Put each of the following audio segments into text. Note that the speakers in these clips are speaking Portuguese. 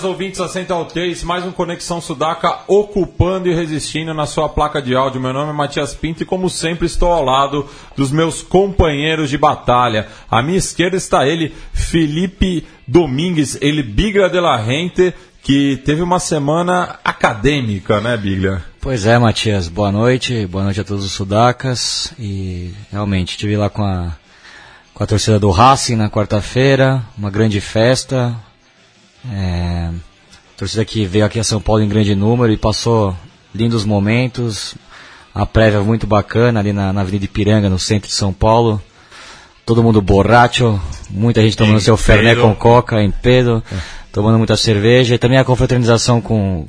Buenas ouvintes da Central 3, mais um Conexão Sudaca ocupando e resistindo na sua placa de áudio. Meu nome é Matias Pinto e, como sempre, estou ao lado dos meus companheiros de batalha. À minha esquerda está ele, Felipe Domingues, ele Bigra de la Rente, que teve uma semana acadêmica, né, Biglia? Pois é, Matias. Boa noite, boa noite a todos os sudacas. E realmente, estive lá com a, com a torcida do Racing na quarta-feira, uma grande festa. É, torcida que veio aqui a São Paulo em grande número e passou lindos momentos. A prévia muito bacana ali na, na Avenida Ipiranga, no centro de São Paulo. Todo mundo borracho, muita gente tomando Em seu ferné pedo. com coca, em pedo, tomando muita cerveja. E também a confraternização com,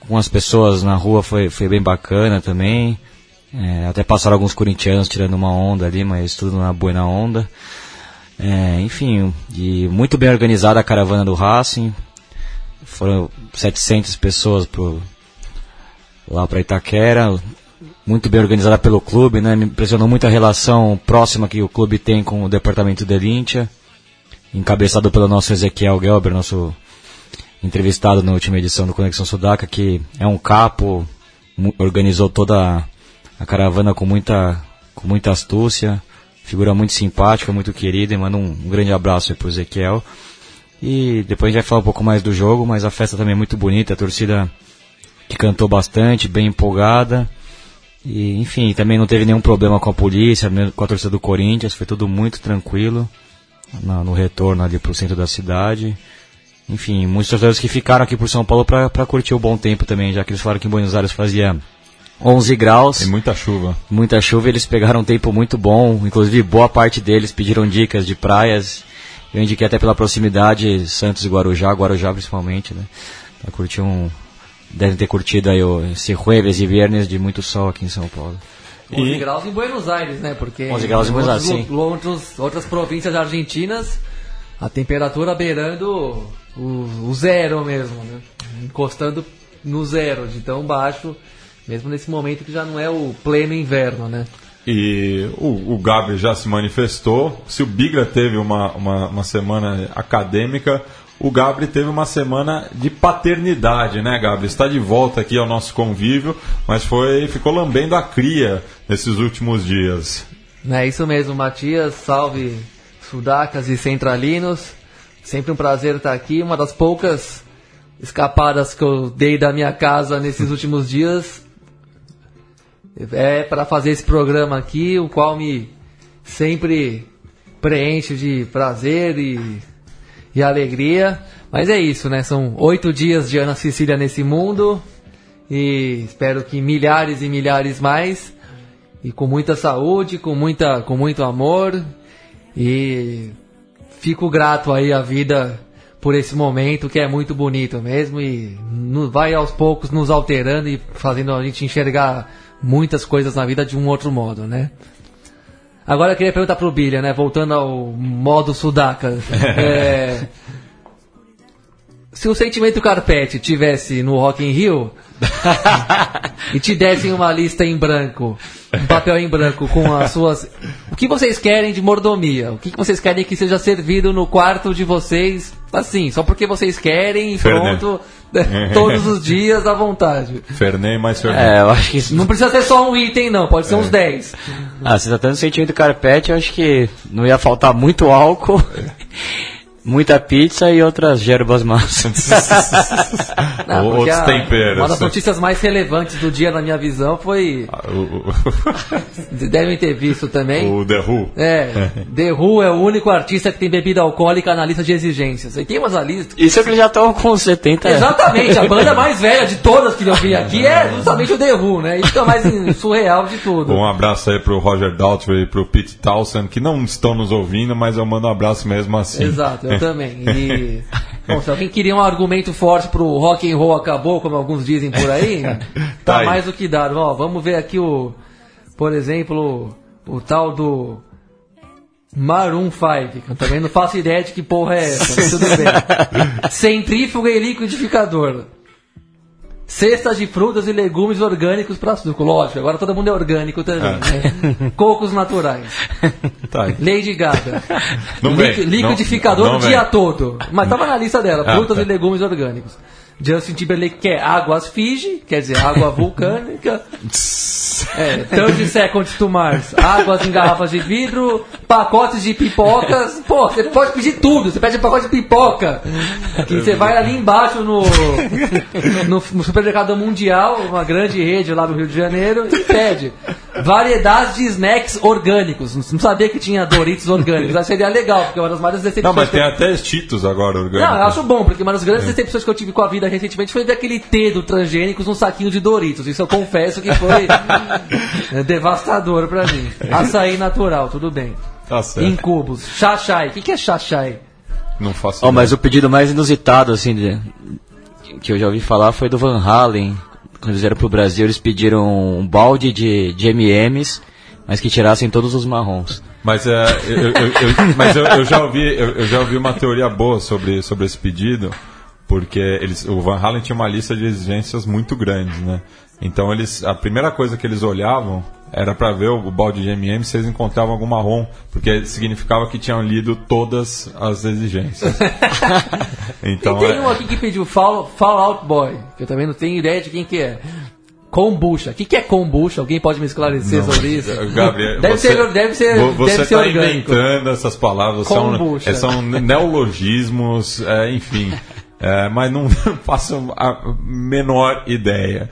com as pessoas na rua foi, foi bem bacana também. É, até passaram alguns corintianos tirando uma onda ali, mas tudo na boa na onda. É, enfim, e muito bem organizada a caravana do Racing. Foram 700 pessoas pro, lá para Itaquera. Muito bem organizada pelo clube, né? Me impressionou muito a relação próxima que o clube tem com o departamento de Lintia. Encabeçado pelo nosso Ezequiel Gelber, nosso entrevistado na última edição do Conexão Sudaca, que é um capo, organizou toda a caravana com muita, com muita astúcia, figura muito simpática, muito querida, e manda um, um grande abraço aí pro Ezequiel. E depois a gente vai falar um pouco mais do jogo, mas a festa também é muito bonita, a torcida que cantou bastante, bem empolgada. E, enfim, também não teve nenhum problema com a polícia, com a torcida do Corinthians, foi tudo muito tranquilo na- no retorno ali pro centro da cidade. Enfim, muitos torcedores que ficaram aqui por São Paulo para curtir o bom tempo também, já que eles falaram que em Buenos Aires fazia 11 graus, Tem muita chuva. muita chuva, e eles pegaram um tempo muito bom, inclusive boa parte deles pediram dicas de praias. Eu indiquei até pela proximidade Santos e Guarujá, Guarujá principalmente, né? Pra curtir um devem ter curtido aí o, esse jueves e viernes de muito sol aqui em São Paulo. 11 E- graus em Buenos Aires, né? Porque 11 graus em Buenos Aires, sim. outros- outras províncias argentinas, a temperatura beirando o, o zero mesmo, né? Encostando no zero, de tão baixo, mesmo nesse momento que já não é o pleno inverno, né? E o, o Gabi já se manifestou. Se o Bigra teve uma, uma, uma semana acadêmica, o Gabri teve uma semana de paternidade, né, Gabri? Está de volta aqui ao nosso convívio, mas foi ficou lambendo a cria nesses últimos dias. É isso mesmo, Matias, salve sudacas e centralinos. Sempre um prazer estar aqui. Uma das poucas escapadas que eu dei da minha casa nesses últimos dias é para fazer esse programa aqui, o qual me sempre preenche de prazer e, e alegria. Mas é isso, né? São oito dias de Ana Cecília nesse mundo e espero que milhares e milhares mais e com muita saúde, com muita, com muito amor e fico grato aí à vida por esse momento que é muito bonito mesmo e vai aos poucos nos alterando e fazendo a gente enxergar muitas coisas na vida de um outro modo, né? Agora eu queria perguntar pro Bilha, né? Voltando ao modo sudaca. é, se o sentimento carpete tivesse no Rock in Rio e te dessem uma lista em branco, um papel em branco com as suas. O que vocês querem de mordomia? O que vocês querem que seja servido no quarto de vocês? Assim, só porque vocês querem e Fernet. pronto, todos os dias à vontade. Fernei mais Fernei. É, eu acho que isso Não precisa ser só um item, não, pode ser uns 10. Ah, se tá tendo sentimento carpete, eu acho que não ia faltar muito álcool, muita pizza e outras gerbas massas. Não, Outros a- temperos. Uma das notícias mais relevantes do dia, na minha visão, foi. O, Devem ter visto também. o, The Who. É, The Who é o único artista que tem bebida alcoólica na lista de exigências. E tem umas ali. Isso é que eles já estão com 70 Exatamente, a banda mais velha de todas que eu vi aqui é justamente o The Who, né? Isso que é o mais surreal de tudo. Um abraço aí pro Roger Daltrey e pro Pete Townsend, que não estão nos ouvindo, mas eu mando um abraço mesmo assim. Exato, também. E Bom, se alguém queria um argumento forte pro rock and roll acabou, como alguns dizem por aí, Tá tá mais do que dado. Ó, vamos ver aqui o, por exemplo, o tal do Maroon 5, que eu também não faço ideia de que porra é essa, mas tudo bem. Centrífuga e liquidificador. Cestas de frutas e legumes orgânicos para suco. Lógico, agora todo mundo é orgânico também. Né? Cocos naturais. Tá. Lady Gaga. Não vem, liquidificador não- não o dia vem. todo. Mas tava na lista dela, Ah, frutas tá. e legumes orgânicos. Justin Timberlake quer águas Fiji, quer dizer, água vulcânica. É, 30 Seconds to Mars, águas em garrafas de vidro, pacotes de pipocas. Pô, você pode pedir tudo, você pede um pacote de pipoca. Que você vai ali embaixo no, no, no supermercado mundial, uma grande rede lá no Rio de Janeiro, e pede variedades de snacks orgânicos. Não sabia que tinha Doritos orgânicos. Acho que seria legal, porque é uma das maiores Não, decepções. mas que eu- tem até Cheetos agora orgânicos. não, eu acho bom, porque uma das É. grandes decepções que eu tive com a vida recentemente foi ver aquele T do transgênicos num saquinho de Doritos. Isso eu confesso que foi é, devastador pra mim. Açaí natural, tudo bem. Tá certo. Em cubos. Chachai. O que, que é chachai? Não faço ideia. mas o pedido mais inusitado, assim, de- que eu já ouvi falar foi do Van Halen. Quando eles vieram pro Brasil, eles pediram um balde de, de M&M's, mas que tirassem todos os marrons. Mas, é, eu, eu- eu- mas eu, eu já ouvi, eu, eu já ouvi uma teoria boa sobre, sobre esse pedido, porque eles, o Van Halen tinha uma lista de exigências muito grande, né? Então eles, a primeira coisa que eles olhavam era para ver o, balde de M&M se eles encontravam algum marrom, porque significava que tinham lido todas as exigências. então, e tem é- um aqui que pediu Fall, Fall Out Boy, que eu também não tenho ideia de quem que é. Kombucha. O que, que é kombucha? Alguém pode me esclarecer sobre isso? Gabriel, deve, você, ser, deve ser, vo- você deve ser tá orgânico. inventando essas palavras, são, Kombucha. é, são neologismos, é, enfim. É, mas não faço a menor ideia.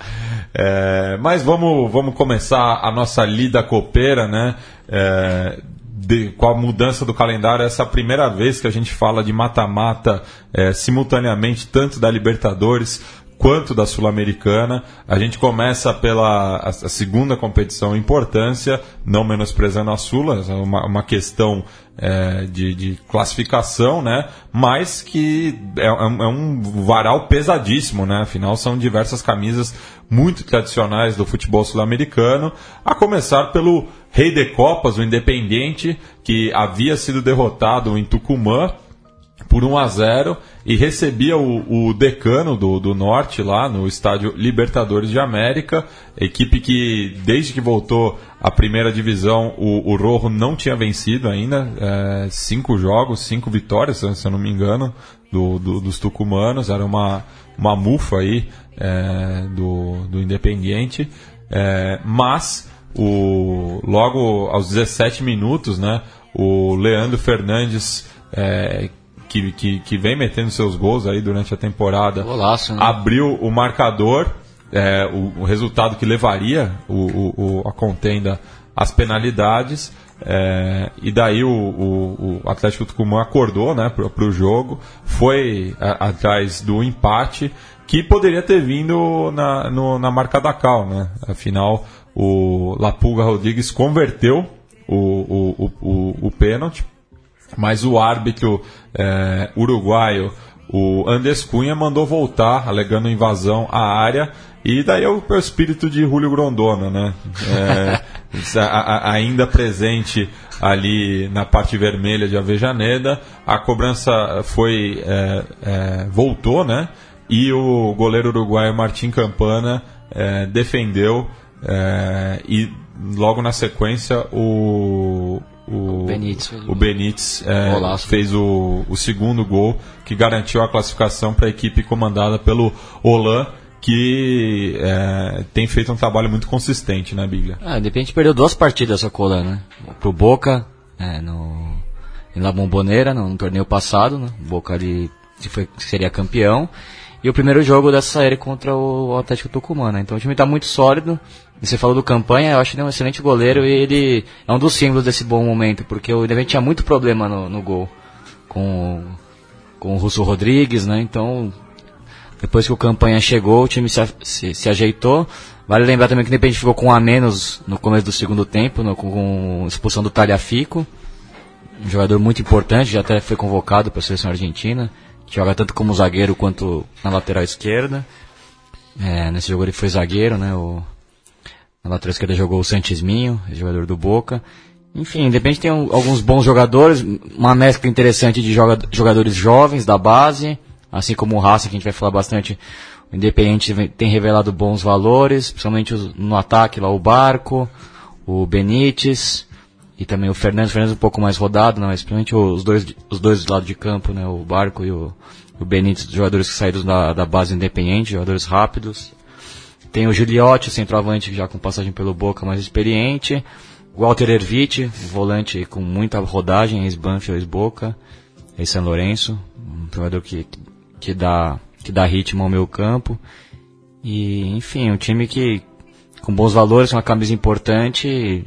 É, mas vamos, vamos começar a nossa lida copeira, né? É, de- com a mudança do calendário, essa é a primeira vez que a gente fala de mata-mata é, simultaneamente, tanto da Libertadores quanto da Sul-Americana. A gente começa pela a, a segunda competição em importância, não menosprezando a Sula, é uma, uma questão é, de, de classificação, né? mas que é, é um- é um varal pesadíssimo, né? afinal são diversas camisas muito tradicionais do futebol sul-americano, a começar pelo Rei de Copas, o Independiente, que havia sido derrotado em Tucumã por 1 a 0 e recebia o, o decano do, do norte lá no estádio Libertadores de América, equipe que desde que voltou à primeira divisão o, o Rojo não tinha vencido ainda, é, cinco jogos, cinco vitórias, se eu não me engano, do, do- dos tucumanos, era uma, uma mufa aí é, do, do Independiente, é, mas o, logo aos 17 minutos, né, o Leandro Fernandes é, que, que, que vem metendo seus gols aí durante a temporada, Golaço, né? abriu o marcador, é, o, o resultado que levaria o, o- a contenda às penalidades. é, e daí o, o- o Atlético Tucumã acordou né, para o jogo, foi a- atrás do empate, que poderia ter vindo na, no- na marca da Cal. Né? Afinal, o Lapulga Rodrigues converteu o, o, o, o, o pênalti, mas o árbitro eh, uruguaio, o Andes Cunha, mandou voltar, alegando invasão à área. E daí é o, é espírito de Julio Grondona, né? Eh, a- a- ainda presente ali na parte vermelha de Avejaneda. A cobrança foi eh, eh, voltou, né? E o goleiro uruguaio Martim Campana defendeu e logo na sequência o o Benítez fez o- Benítez é, fez o, o segundo gol que garantiu a classificação para a equipe comandada pelo Olan, que é, tem feito um trabalho muito consistente, né, Biglia? Ah, de repente perdeu duas partidas essa cola, né? Pro Boca, é, no, em La Bombonera, no, no torneio passado, né? Boca ali que foi, seria campeão. E o primeiro jogo dessa série contra o Atlético Tucumã, né? Então o time tá muito sólido. Você falou do campanha, eu acho que ele é um excelente goleiro e ele é um dos símbolos desse bom momento, porque o Independente tinha muito problema no, no gol com, com o Russo Rodrigues, né? Então depois que o campanha chegou, o time se, se, se ajeitou. Vale lembrar também que o Independente ficou com um a menos no começo do segundo tempo, no- com, com expulsão do Talhafico. Um jogador muito importante, já até foi convocado para a seleção argentina. que joga tanto como zagueiro quanto na lateral esquerda. É, nesse jogo ele foi zagueiro, né? O, na lateral esquerda jogou o Santisminho, jogador do Boca. Enfim, de repente tem um, alguns bons jogadores, uma mescla interessante de joga, jogadores jovens da base, assim como o Racing, que a gente vai falar bastante. O Independente tem revelado bons valores, principalmente no ataque lá o Barco, o Benítez e também o Fernandes. O Fernandes um pouco mais rodado, não, mas principalmente os dois, os dois do lado de campo, né? O Barco e o, o Benítez, jogadores que saíram da, da base independente, jogadores rápidos. Tem o Giliotti, centroavante, já com passagem pelo Boca, mais experiente. Walter Ervite, volante com muita rodagem, ex-Banfield, ex-Boca, ex-San Lourenço. Um jogador que, que, dá, que dá ritmo ao meu campo. E, enfim, um time que com bons valores, uma camisa importante e,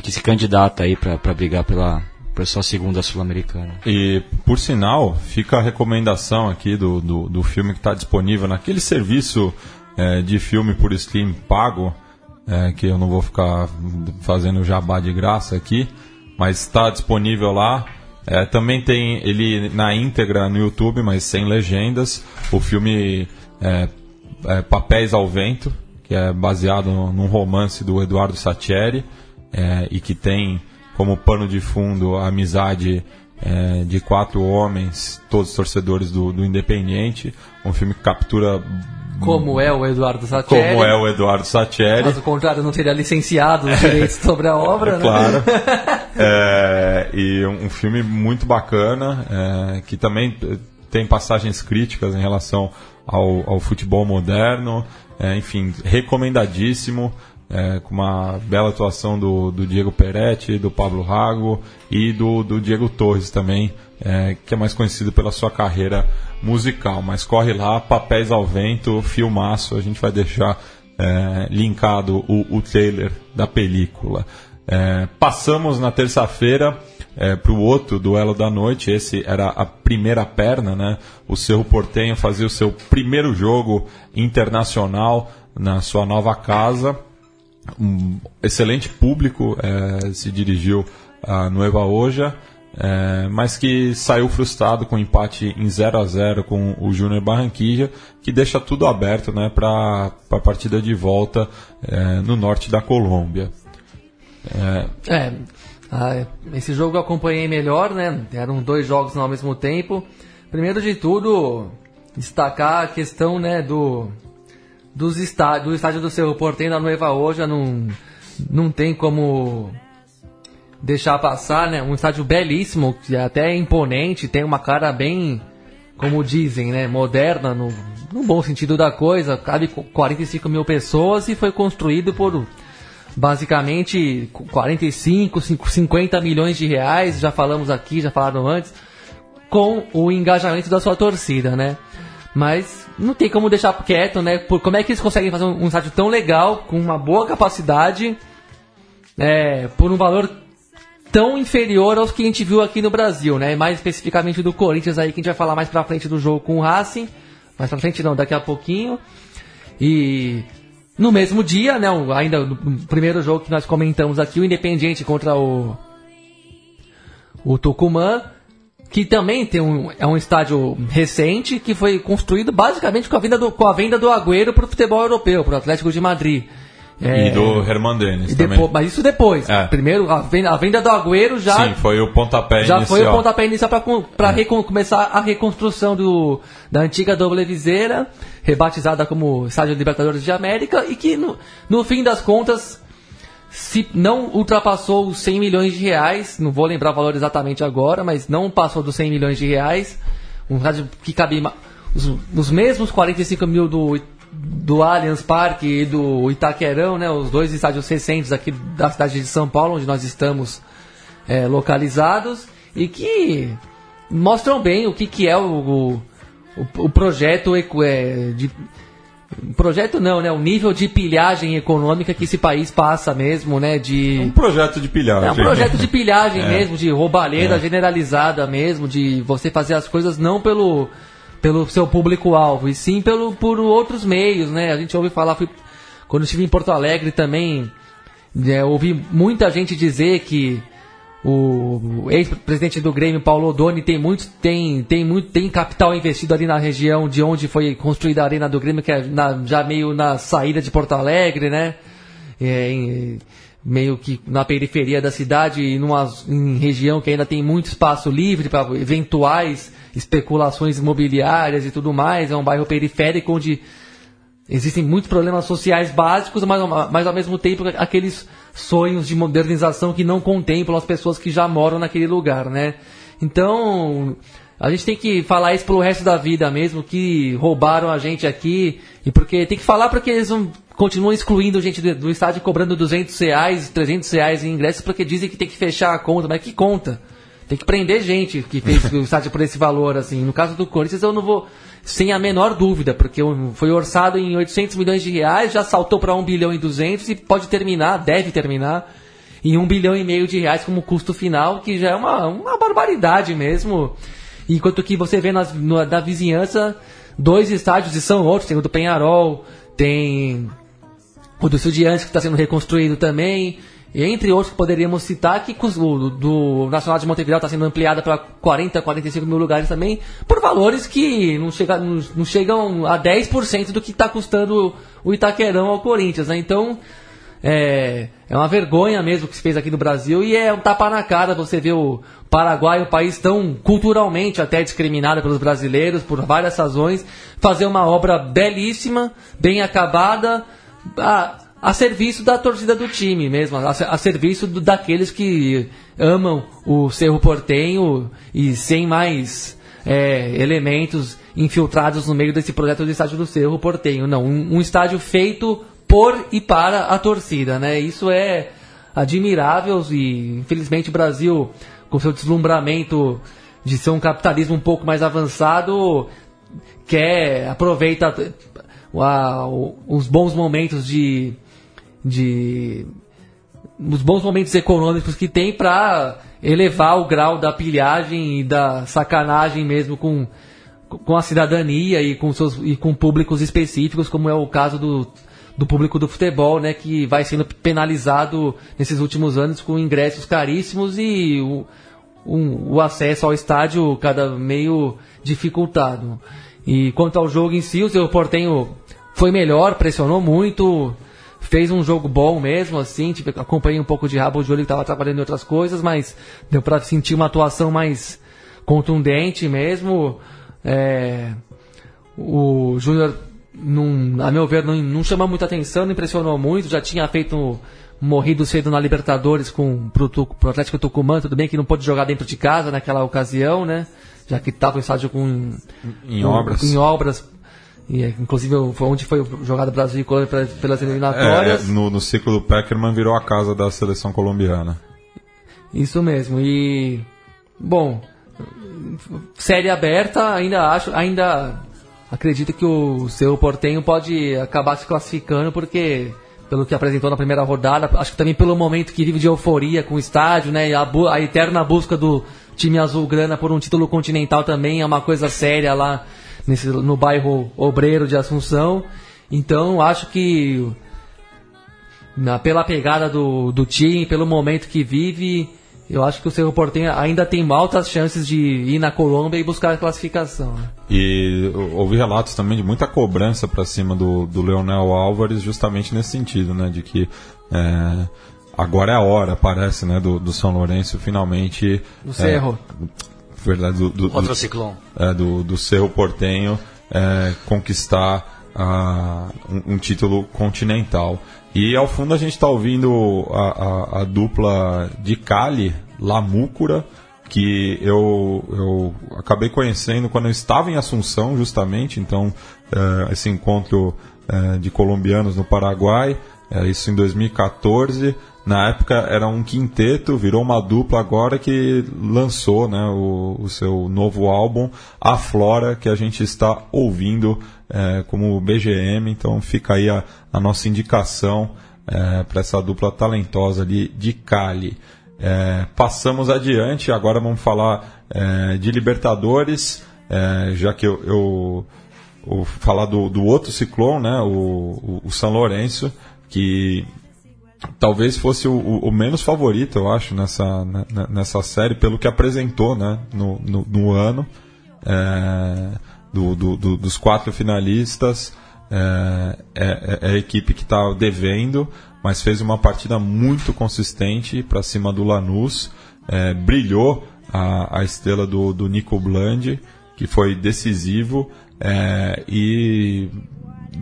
que se candidata aí para brigar pela, para sua segunda sul-americana. E, por sinal, fica a recomendação aqui do, do, do filme que está disponível naquele serviço é, de filme por stream pago, é, que eu não vou ficar fazendo jabá de graça aqui, mas está disponível lá. É, também tem ele na íntegra no YouTube, mas sem legendas. O filme é, é Papéis ao Vento, que é baseado num romance do Eduardo Satieri é, e que tem como pano de fundo a amizade é, de quatro homens, todos torcedores do, do Independiente. Um filme que captura como é o Eduardo Satieri. Como é o Eduardo Satieri. Caso contrário, não teria licenciado os direitos sobre a obra, é, né? Claro. é, e um, filme muito bacana, é, que também tem passagens críticas em relação ao, ao futebol moderno. É, enfim, recomendadíssimo. É, com uma bela atuação do, do Diego Peretti, do Pablo Rago e do, do Diego Torres também, é, que é mais conhecido pela sua carreira musical. Mas corre lá, Papéis ao Vento, filmaço, a gente vai deixar é, linkado o, o trailer da película. É, passamos na terça-feira é, para o outro duelo da noite. Esse era a primeira perna, né? O Cerro Portenho fazia o seu primeiro jogo internacional na sua nova casa. Um excelente público é, se dirigiu a Nueva Oja é, mas que saiu frustrado com o empate em 0 a 0 com o Júnior Barranquilla, que deixa tudo aberto né, para a partida de volta é, no norte da Colômbia. É, é esse jogo eu acompanhei melhor, né? Eram dois jogos ao mesmo tempo. Primeiro de tudo, destacar a questão né, do, dos estádios, do estádio do Cerro Porteño da Nueva não, não tem como deixar passar, né? Um estádio belíssimo, que é até imponente, tem uma cara bem, como dizem, né? Moderna, no, no bom sentido da coisa. Cabe 45 mil pessoas e foi construído por basicamente 45, 50 milhões de reais. Já falamos aqui, já falaram antes, com o engajamento da sua torcida, né? Mas não tem como deixar quieto, né? Por, como é que eles conseguem fazer um, um estádio tão legal, com uma boa capacidade, é, por um valor tão inferior aos que a gente viu aqui no Brasil, né? Mais especificamente do Corinthians aí, que a gente vai falar mais pra frente do jogo com o Racing. Mais pra frente não, daqui a pouquinho. E no mesmo dia, né? Ainda no primeiro jogo que nós comentamos aqui, o Independiente contra o. O Tucumã. Que também tem um, é um estádio recente que foi construído basicamente com a venda do, com a venda do Agüero para o futebol europeu, para o Atlético de Madrid. É, e do Herman Dennis também. Depois, mas isso depois. É. Primeiro, a venda, a venda, do Agüero já... Sim, foi o pontapé já inicial. Já foi o pontapé inicial para é. começar a reconstrução do, da antiga Doble Viseira, rebatizada como Estádio Libertadores de América, e que no, no fim das contas se não ultrapassou os 100 milhões de reais, não vou lembrar o valor exatamente agora, mas não passou dos 100 milhões de reais, um rádio que cabia os, os mesmos 45 mil do do Allianz Parque e do Itaquerão, né, os dois estádios recentes aqui da cidade de São Paulo, onde nós estamos é, localizados, e que mostram bem o que, que é o, o, o projeto é, de projeto não, né? O nível de pilhagem econômica que esse país passa mesmo, né? De um projeto de pilhagem. É um projeto de pilhagem é. mesmo, de roubalheira é. generalizada mesmo, de você fazer as coisas não pelo pelo seu público-alvo, e sim pelo, por outros meios, né? A gente ouve falar, fui, quando estive em Porto Alegre também, é, ouvi muita gente dizer que o ex-presidente do Grêmio, Paulo Odoni, tem muito, tem, tem muito, tem capital investido ali na região de onde foi construída a arena do Grêmio, que é na, já meio na saída de Porto Alegre, né? É, em, meio que na periferia da cidade, e numa em região que ainda tem muito espaço livre para eventuais especulações imobiliárias e tudo mais. É um bairro periférico onde existem muitos problemas sociais básicos, mas, mas ao mesmo tempo aqueles sonhos de modernização que não contemplam as pessoas que já moram naquele lugar, né? Então, a gente tem que falar isso pelo resto da vida mesmo, que roubaram a gente aqui, e porque tem que falar porque eles não, continuam excluindo gente do, do estádio cobrando 200 reais, 300 reais em ingressos porque dizem que tem que fechar a conta, mas que conta? Tem que prender gente que fez o estádio por esse valor, assim. No caso do Corinthians, eu não vou, sem a menor dúvida, porque foi orçado em 800 milhões de reais, já saltou para 1 bilhão e 200 e pode terminar, deve terminar, em 1 bilhão e meio de reais como custo final, que já é uma, uma barbaridade mesmo. Enquanto que você vê nas, no, da vizinhança dois estádios e são outros, tem o do Penharol, tem o do Estudiantes que está sendo reconstruído também. Entre outros que poderíamos citar, que o do Nacional de Montevideo está sendo ampliada para 40, 45 mil lugares também, por valores que não, chega, não, não chegam a 10% do que está custando o Itaquerão ao Corinthians. Né? Então, é, é uma vergonha mesmo que se fez aqui no Brasil e é um tapa na cara você ver o Paraguai, um país tão culturalmente até discriminado pelos brasileiros por várias razões, fazer uma obra belíssima, bem acabada. Ah, a serviço da torcida do time mesmo, a, a serviço do, daqueles que amam o Cerro Portenho e sem mais é, elementos infiltrados no meio desse projeto do estádio do Cerro Portenho. Não, um, um estádio feito por e para a torcida, né? Isso é admirável e infelizmente o Brasil, com seu deslumbramento de ser um capitalismo um pouco mais avançado, quer aproveita os bons momentos de de os bons momentos econômicos que tem para elevar o grau da pilhagem e da sacanagem mesmo com, com a cidadania e com, seus, e com públicos específicos, como é o caso do, do público do futebol, né, que vai sendo penalizado nesses últimos anos com ingressos caríssimos e o, um, o acesso ao estádio cada meio dificultado. E quanto ao jogo em si, o seu Portenho foi melhor, pressionou muito, fez um jogo bom mesmo, assim, tipo, acompanhei um pouco de rabo de olho que estava trabalhando em outras coisas, mas deu para sentir uma atuação mais contundente mesmo. É, o Júnior, a meu ver, não, não chamou muita atenção, não impressionou muito, já tinha feito morrido cedo na Libertadores com pro, pro Atlético Tucumã, tudo bem que não pôde jogar dentro de casa naquela ocasião, né? Já que estava em estádio com em, em obras. Em obras e, é, inclusive foi onde foi jogado Brasil e Colômbia pelas eliminatórias. É, no, no ciclo do Peckerman virou a casa da seleção colombiana. Isso mesmo. E bom, série aberta, ainda acho, ainda acredito que o seu Portenho pode acabar se classificando porque pelo que apresentou na primeira rodada, acho que também pelo momento que vive de euforia com o estádio, né, a, a eterna busca do time azul-grana por um título continental também é uma coisa séria lá nesse, no bairro Obreiro de Assunção. Então acho que na, pela pegada do, do time, pelo momento que vive, eu acho que o Cerro Portenho ainda tem altas chances de ir na Colômbia e buscar a classificação. Né? E ouvi relatos também de muita cobrança para cima do, do Leonel Álvares, justamente nesse sentido, né? De que é, agora é a hora, parece, né? Do, do São Lourenço finalmente. Do Cerro. É, verdade, do, do, Outro ciclone. É, do, do Cerro Portenho é, conquistar um, um, título continental. E ao fundo a gente está ouvindo a, a, a, dupla de Cali, Lamúcura, que eu, eu acabei conhecendo quando eu estava em Assunção, justamente. Então, uh, esse encontro uh, de colombianos no Paraguai, isso em 2014. Na época era um quinteto, virou uma dupla agora que lançou né, o, o seu novo álbum, A Flora, que a gente está ouvindo é, como BGM. Então fica aí a, a nossa indicação é, para essa dupla talentosa de, de Cali. É, passamos adiante, agora vamos falar é, de Libertadores, é, já que eu, eu, eu falar do, do outro ciclone, né, o, o, o São Lourenço, que talvez fosse o, o, menos favorito, eu acho, nessa, né, né, nessa série, pelo que apresentou né, no, no, no ano. É, do, do, do, dos quatro finalistas, é, é, é a equipe que está devendo, mas fez uma partida muito consistente para cima do Lanús. É, brilhou a, a estrela do, do Nico Bland, que foi decisivo é, e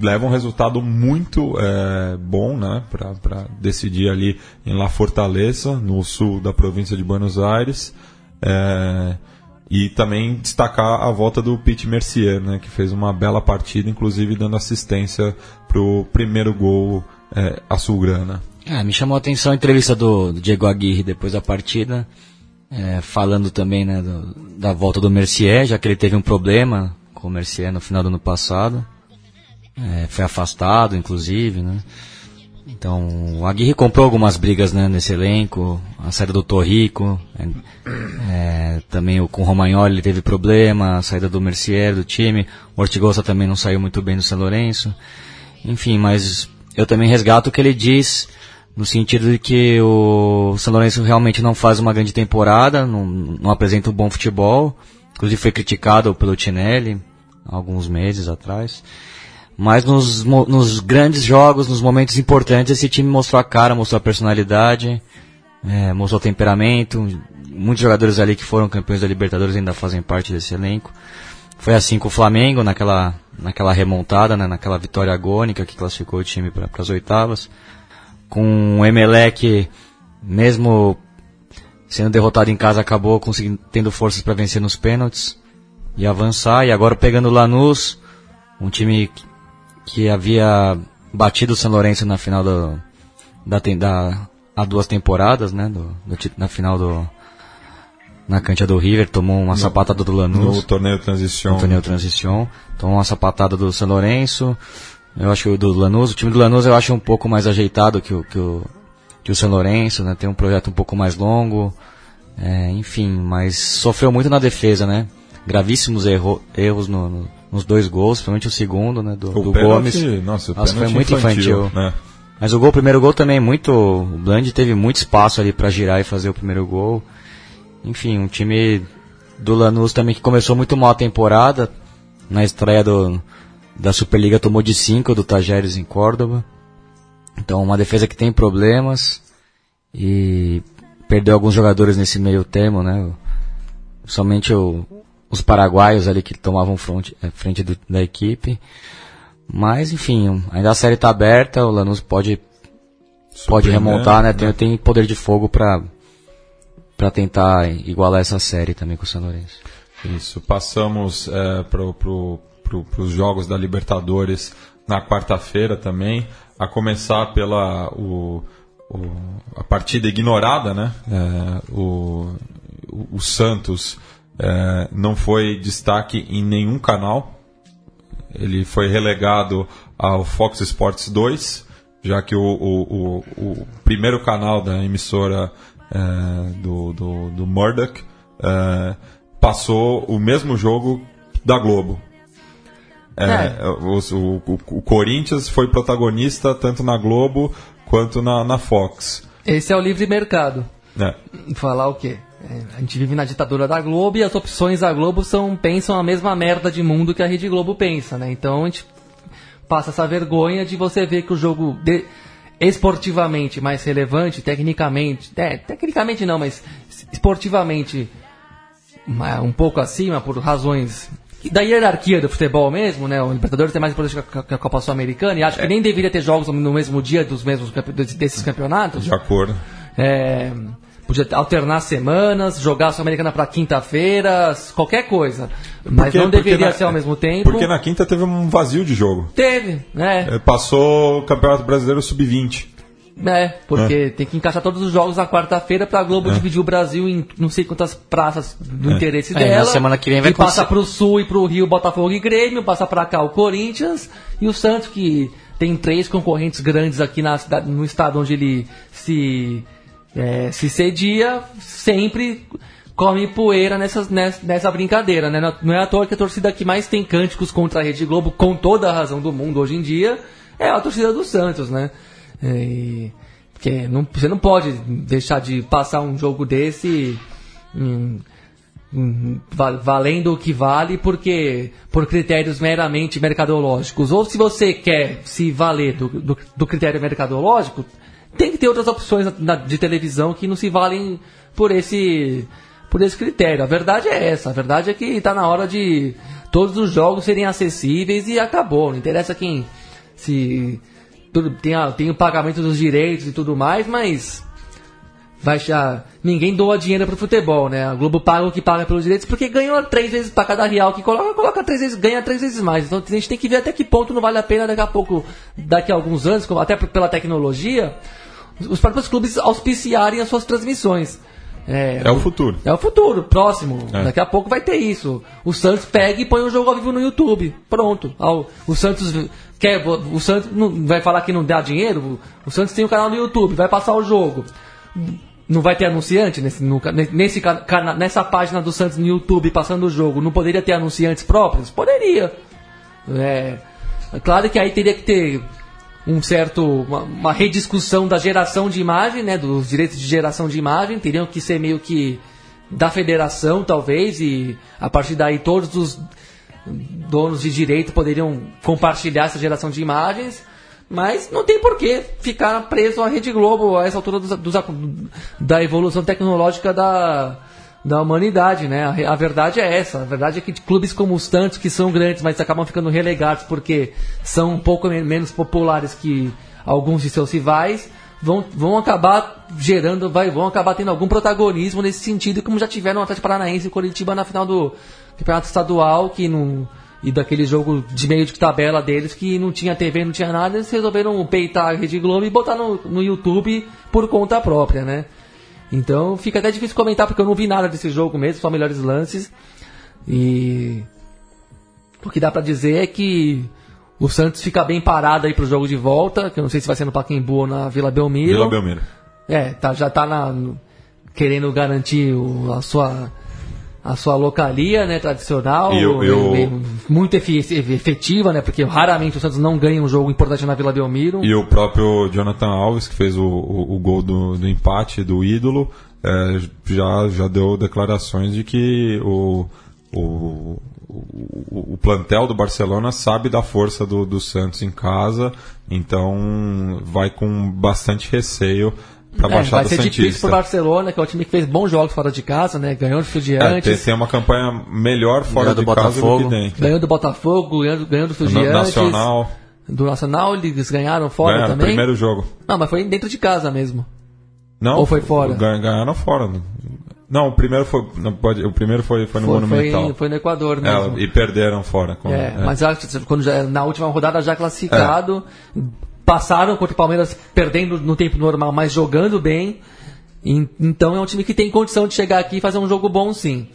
leva um resultado muito é, bom né, para decidir ali em La Fortaleza, no sul da província de Buenos Aires. É, e também destacar a volta do Pete Mercier, né, que fez uma bela partida, inclusive dando assistência para o primeiro gol é, azulgrana. É, me chamou a atenção a entrevista do, do Diego Aguirre depois da partida, é, falando também né, do, da volta do Mercier, já que ele teve um problema com o Mercier no final do ano passado. É, foi afastado, inclusive, né? Então, o Aguirre comprou algumas brigas né, nesse elenco, a saída do Torrico, é, é, também o, com o Romagnoli ele teve problema, a saída do Mercier do time, o Ortigosa também não saiu muito bem do São Lourenço. Enfim, mas eu também resgato o que ele diz, no sentido de que o São Lourenço realmente não faz uma grande temporada, não, não apresenta um bom futebol, inclusive foi criticado pelo Tinelli há alguns meses atrás. Mas nos, nos grandes jogos, nos momentos importantes, esse time mostrou a cara, mostrou a personalidade, é, mostrou temperamento. Muitos jogadores ali que foram campeões da Libertadores ainda fazem parte desse elenco. Foi assim com o Flamengo, naquela, naquela remontada, né, naquela vitória agônica que classificou o time para as oitavas. Com o Emelec, mesmo sendo derrotado em casa, acabou conseguindo, tendo forças para vencer nos pênaltis e avançar. E agora pegando o Lanús, um time que havia batido o São Lourenço na final do, da, da há duas temporadas, né, do, do, na final do na cancha do River, tomou uma no, sapatada do Lanús. No torneio Transição. No torneio Transição. Tomou uma sapatada do São Lourenço. Eu acho que o do Lanús, o time do Lanús eu acho um pouco mais ajeitado que o, que o, que o São Lourenço, né? Tem um projeto um pouco mais longo. É, enfim, mas sofreu muito na defesa, né? Gravíssimos erro, erros no, no nos dois gols, principalmente o segundo, né, do, o do pênalti, Gomes. Nossa, o nossa foi muito infantil. infantil. Né? Mas o gol, o primeiro gol também muito, o Bland teve muito espaço ali para girar e fazer o primeiro gol. Enfim, um time do Lanús também que começou muito mal a temporada. Na estreia do, da Superliga tomou de 5 do Tajeres em Córdoba. Então uma defesa que tem problemas e perdeu alguns jogadores nesse meio termo, né? Somente o, os paraguaios ali que tomavam frente, eh, frente do, da equipe. Mas, enfim, ainda a série está aberta, o Lanús pode, pode remontar, né? Tem, né? tem poder de fogo para para tentar igualar essa série também com o São Lourenço. Isso, passamos é, para pro, pro, os jogos da Libertadores na quarta-feira também, a começar pela o, o, a partida ignorada, né? É, o, o Santos é, não foi destaque em nenhum canal. Ele foi relegado ao Fox Sports 2, já que o, o, o, o primeiro canal da emissora é, do, do, do Murdoch é, passou o mesmo jogo da Globo. É, é. o, o, o, Corinthians foi protagonista tanto na Globo quanto na, na Fox. Esse é o livre mercado. É. Falar o quê? É, a gente vive na ditadura da Globo e as opções da Globo são, pensam a mesma merda de mundo que a Rede Globo pensa, né? Então a gente passa essa vergonha de você ver que o jogo de, esportivamente mais relevante, tecnicamente, é, tecnicamente não, mas esportivamente um pouco acima por razões da hierarquia do futebol mesmo, né? O Libertadores tem mais importância que a Copa Sul-Americana e acho é. que nem deveria ter jogos no mesmo dia dos mesmos desses campeonatos. De acordo. É, Podia alternar semanas, jogar a Sul-Americana para quinta-feira, qualquer coisa. Mas porque, não deveria na, ser ao mesmo tempo. Porque na quinta teve um vazio de jogo. Teve, né? É, passou o Campeonato Brasileiro Sub-20. É, porque é. tem que encaixar todos os jogos na quarta-feira pra Globo é. dividir o Brasil em não sei quantas praças do é. interesse dela. na semana que vem vai E passa pro Sul e pro Rio Botafogo e Grêmio, passa pra cá o Corinthians e o Santos, que tem três concorrentes grandes aqui na, no estado onde ele se é, se cedia, sempre come poeira nessa, nessa brincadeira, né? Não é à toa que a torcida que mais tem cânticos contra a Rede Globo, com toda a razão do mundo hoje em dia, é a torcida do Santos, né? É, Porque não, você não pode deixar de passar um jogo desse hum, hum, val- valendo o que vale porque por critérios meramente mercadológicos. Ou se você quer se valer do, do, do critério mercadológico, tem que ter outras opções na- de televisão que não se valem por esse por esse critério. A verdade é essa. A verdade é que está na hora de todos os jogos serem acessíveis e acabou. Não interessa quem se tudo, tem, a- tem o pagamento dos direitos e tudo mais, mas vai já ninguém doa dinheiro pro futebol, né? A Globo paga o que paga pelos direitos porque ganhou três vezes para cada real que coloca, coloca três vezes, ganha três vezes mais. Então a gente tem que ver até que ponto não vale a pena daqui a pouco, daqui a alguns anos, até pela tecnologia, os próprios clubes auspiciarem as suas transmissões. É o futuro. É o futuro, próximo. É. Daqui a pouco vai ter isso. O Santos pega e põe o jogo ao vivo no YouTube. Pronto. Ao- O Santos quer. O Santos não vai falar que não dá dinheiro. O Santos tem um canal no YouTube, vai passar o jogo. Não vai ter anunciante nesse, no nesse, nessa página do Santos no YouTube passando o jogo? Não poderia ter anunciantes próprios? Poderia. É, é claro que aí teria que ter um certo uma, uma rediscussão da geração de imagem, né, dos direitos de geração de imagem, teriam que ser meio que da federação talvez e a partir daí todos os donos de direito poderiam compartilhar essa geração de imagens, mas não tem por que ficar preso à Rede Globo a essa altura dos, dos da evolução tecnológica da, da humanidade, né? A, a verdade é essa. A verdade é que clubes como os tantos que são grandes, mas acabam ficando relegados porque são um pouco men- menos populares que alguns de seus rivais, vão, vão acabar gerando, vai, vão acabar tendo algum protagonismo nesse sentido, como já tiveram o Atlético Paranaense e o Coritiba na final do Campeonato Estadual, que não e daquele jogo de meio de tabela deles que não tinha TV, não tinha nada, eles resolveram peitar a Rede Globo e botar no, no YouTube por conta própria, né? Então fica até difícil comentar porque eu não vi nada desse jogo mesmo, só melhores lances. E o que dá pra dizer é que o Santos fica bem parado aí pro jogo de volta, que eu não sei se vai ser no Pacaembu ou na Vila Belmiro. Vila Belmiro. É, tá, já tá na, no- querendo garantir o- a sua a sua localia, né, tradicional, E o- e o- e- e muito efetiva, né, porque raramente o Santos não ganha um jogo importante na Vila Belmiro. E o próprio Jonathan Alves, que fez o, o, o gol do, do empate do ídolo, é, já, já deu declarações de que o, o, o, o plantel do Barcelona sabe da força do, do Santos em casa, então vai com bastante receio para É, Baixada vai ser difícil Santista. pro Barcelona, que é o time que fez bons jogos fora de casa, né, ganhou do É, Estudiantes, tem, tem uma campanha melhor fora Ganhou do de casa do que Botafogo. dentro. ganhou do Botafogo, ganhou, ganhou do Estudiantes, Nacional, do Nacional, eles ganharam fora ganharam o também. primeiro jogo. Não, mas foi dentro de casa mesmo. Não, Ou foi fora? gan- Ganharam fora. Não, o primeiro foi, não pode, o primeiro foi, foi no Foi, Monumental. foi, foi no Equador É, mesmo. e perderam fora. com- É, é. mas já- quando já, na última rodada já classificado, passaram contra o Palmeiras perdendo no tempo normal, mas jogando bem. Então é um time que tem condição de chegar aqui e fazer um jogo bom, sim.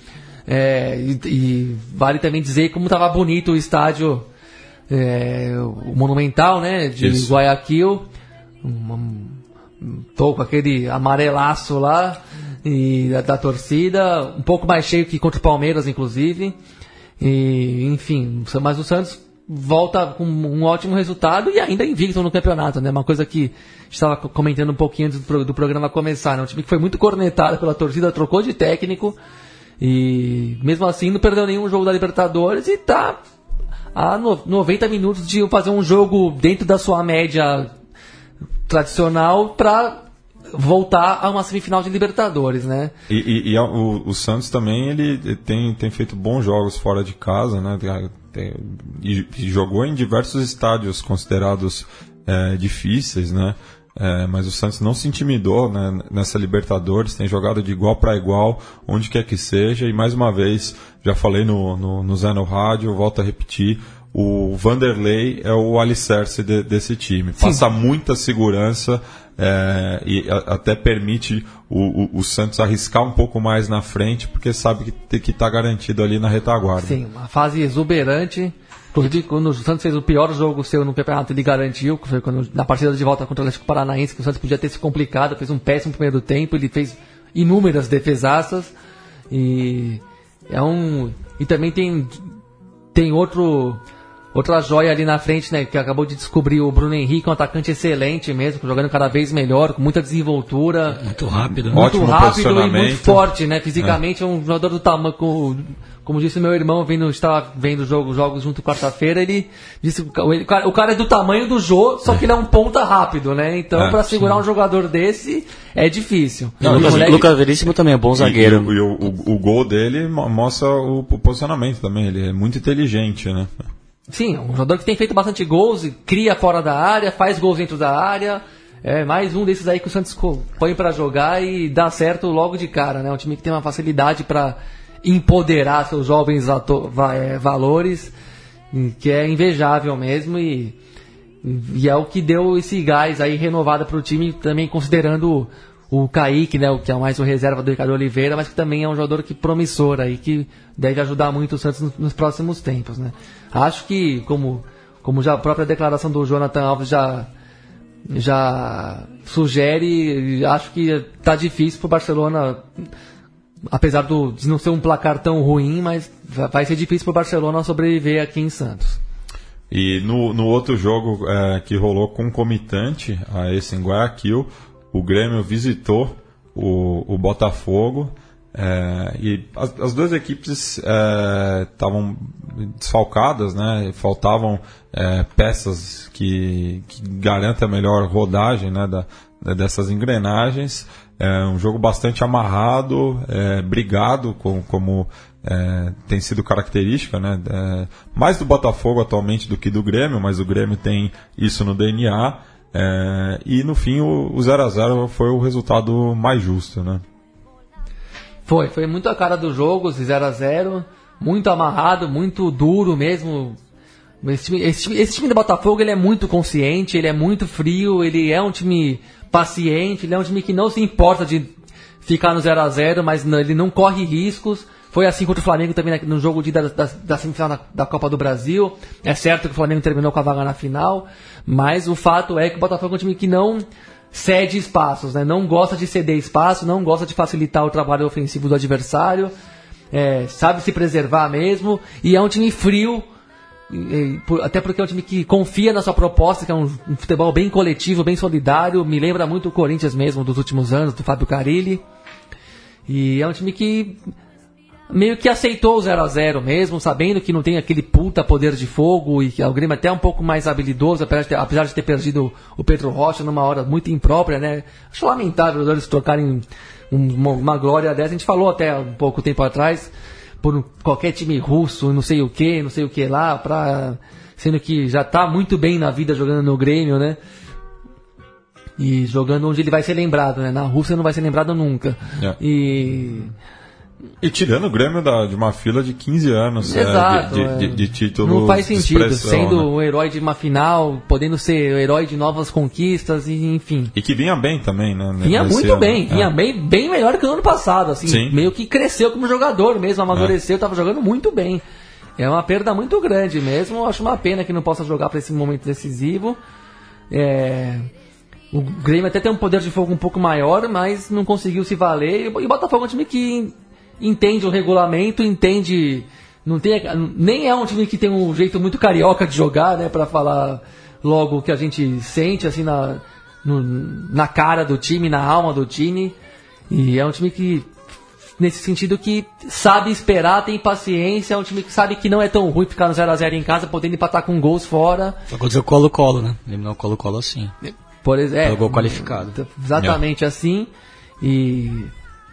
É, e, e vale também dizer como estava bonito o estádio, é, o Monumental, né, de Isso. Guayaquil. Um- um- tô com aquele amarelaço lá e da, da torcida, um pouco mais cheio que contra o Palmeiras, inclusive. E, enfim, mas o Santos volta com um ótimo resultado e ainda invicto no campeonato, né? Uma coisa que estava co- comentando um pouquinho antes do, do programa começar, né? Um time que foi muito cornetado pela torcida, trocou de técnico e mesmo assim não perdeu nenhum jogo da Libertadores e tá a no- 90 minutos de fazer um jogo dentro da sua média tradicional para voltar a uma semifinal de Libertadores, né? E, e- e a- o, o Santos também ele tem, tem feito bons jogos fora de casa, né? Tem- e, e jogou em diversos estádios considerados é, difíceis, né? É, mas o Santos não se intimidou né, nessa Libertadores, tem jogado de igual para igual, onde quer que seja. E mais uma vez, já falei no, no, no Zé no Rádio, volto a repetir, o Vanderlei é o alicerce de- desse time. Passa muita segurança é, e a- até permite o, o- o Santos arriscar um pouco mais na frente, porque sabe que estar garantido ali na retaguarda. Sim, uma fase exuberante. Inclusive, quando o Santos fez o pior jogo seu no campeonato, ele garantiu, que foi quando, na partida de volta contra o Atlético Paranaense, que o Santos podia ter se complicado, fez um péssimo primeiro tempo, ele fez inúmeras defesaças. E é um. E também tem, tem outro. Outra joia ali na frente, né, que acabou de descobrir o Bruno Henrique, um atacante excelente mesmo, jogando cada vez melhor, com muita desenvoltura. Muito rápido. né? Muito Ótimo rápido e muito forte, né? Fisicamente é, um jogador do tamanho. com- Como disse meu irmão, vendo, estava vendo jogo, jogos junto quarta-feira, ele disse que o, ele- o cara- o cara é do tamanho do Jô, só que ele é um ponta rápido, né? Então, É, pra segurar um jogador desse, é difícil. Não, E o Lucas, moleque- Lucas Veríssimo também é bom zagueiro. E, e o, o- o gol dele mo- mostra o, o posicionamento também. Ele é muito inteligente, né? Sim, um jogador que tem feito bastante gols, cria fora da área, faz gols dentro da área. É mais um desses aí que o Santos põe pra jogar e dá certo logo de cara, né? Um time que tem uma facilidade pra empoderar seus jovens é, valores, que é invejável mesmo e, e é o que deu esse gás aí renovado pro time, também considerando o, Kaique, né? O que é mais o reserva do Ricardo Oliveira, mas que também é um jogador que promissor aí, que deve ajudar muito o Santos nos, próximos tempos, né? Acho que, como, como já a própria declaração do Jonathan Alves já já sugere, acho que tá difícil pro Barcelona, apesar do, de não ser um placar tão ruim, mas va- vai ser difícil pro Barcelona sobreviver aqui em Santos. E no, no outro jogo é, que rolou concomitante a esse em Guayaquil, o Grêmio visitou o, o Botafogo é, e as, as duas equipes estavam desfalcadas, né? Faltavam é, peças que, que garantam a melhor rodagem né, da, dessas engrenagens. É um jogo bastante amarrado, é, brigado, com, como é, tem sido característica, né? É, mais do Botafogo atualmente do que do Grêmio, mas o Grêmio tem isso no DNA. É, e no fim o, o 0 a 0 foi o resultado mais justo, né? Foi, foi muito a cara do jogo, esse 0 a 0 muito amarrado, muito duro mesmo. Esse time, esse time- esse time do Botafogo ele é muito consciente, ele é muito frio, ele é um time paciente, ele é um time que não se importa de ficar no 0 a 0 mas não- ele não corre riscos. Foi assim contra o Flamengo também no jogo de, da, da, da semifinal da, da Copa do Brasil. É certo que o Flamengo terminou com a vaga na final, mas o fato é que o Botafogo é um time que não cede espaços, né? Não gosta de ceder espaço, não gosta de facilitar o trabalho ofensivo do adversário, é, sabe se preservar mesmo, e é um time frio, até porque é um time que confia na sua proposta, que é um, um futebol bem coletivo, bem solidário, me lembra muito o Corinthians mesmo dos últimos anos, do Fábio Carilli. E é um time que meio que aceitou o 0 a 0 mesmo, sabendo que não tem aquele puta poder de fogo e que o Grêmio é até um pouco mais habilidoso, apesar de ter, apesar de ter perdido o Pedro Rocha numa hora muito imprópria, né? Acho lamentável eles trocarem um- uma, uma glória dessa. A gente falou até um pouco tempo atrás por qualquer time russo, não sei o que, não sei o que lá, pra, sendo que já tá muito bem na vida jogando no Grêmio, né? E jogando onde ele vai ser lembrado, né? Na Rússia não vai ser lembrado nunca. É. E E tirando o Grêmio da- de uma fila de 15 anos é, Exato, de, é. de, de, de títulos Não faz de sentido, sendo né? o herói de uma final, podendo ser o herói de novas conquistas, e enfim. E que vinha bem também, né? Vinha muito ano. bem, É. vinha bem, bem melhor que o ano passado, assim, Sim. meio que cresceu como jogador mesmo, amadureceu, estava jogando muito bem. É uma perda muito grande mesmo, acho uma pena que não possa jogar para esse momento decisivo. É, O Grêmio até tem um poder de fogo um pouco maior, mas não conseguiu se valer. E o Botafogo é um time que entende o regulamento, entende. Não tem, nem é um time que tem um jeito muito carioca de jogar, né? Pra falar logo o que a gente sente, assim, na, no- na cara do time, na alma do time. E é um time que, nesse sentido, que sabe esperar, tem paciência. É um time que sabe que não é tão ruim ficar no 0x0 em casa, podendo empatar com gols fora. Só aconteceu o Colo-Colo, né? Eliminou o Colo-Colo assim. Por exemplo, Pelo gol qualificado. Exatamente assim. E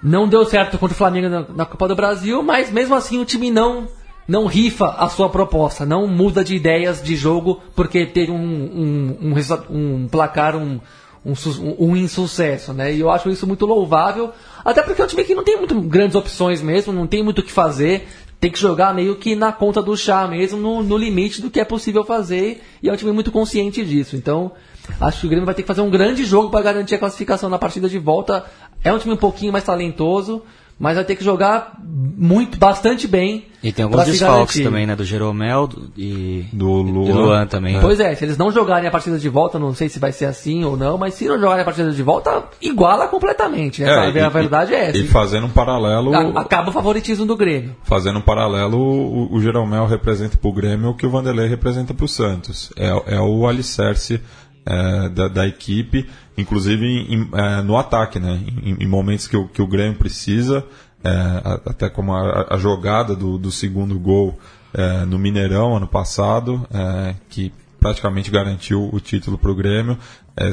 não deu certo contra o Flamengo na, na Copa do Brasil, mas mesmo assim o time não não rifa a sua proposta, não muda de ideias de jogo porque teve um, um, um, um placar, um, um, um insucesso, né? E eu acho isso muito louvável, até porque é um time que não tem muito grandes opções mesmo, não tem muito o que fazer, tem que jogar meio que na conta do chá mesmo, no, no limite do que é possível fazer, e é um time muito consciente disso. Então, acho que o Grêmio vai ter que fazer um grande jogo para garantir a classificação na partida de volta. É um time um pouquinho mais talentoso, mas vai ter que jogar muito, bastante bem. E tem alguns desfalques também, né? Do Jeromel do- e Do e Luan. do Luan também. Pois é, se eles não jogarem a partida de volta, não sei se vai ser assim ou não, mas se não jogarem a partida de volta, iguala completamente. Né? É, a e- verdade é essa. E fazendo um paralelo. A- Acaba o favoritismo do Grêmio. Fazendo um paralelo, o, o Jeromel representa para o Grêmio o que o Vanderlei representa para o Santos. É, é o alicerce é, da, da equipe, inclusive em- é, no ataque, né? Em, em momentos que o, que o Grêmio precisa, é, até como a, a jogada do, do segundo gol é, no Mineirão ano passado, é, que praticamente garantiu o título para o Grêmio,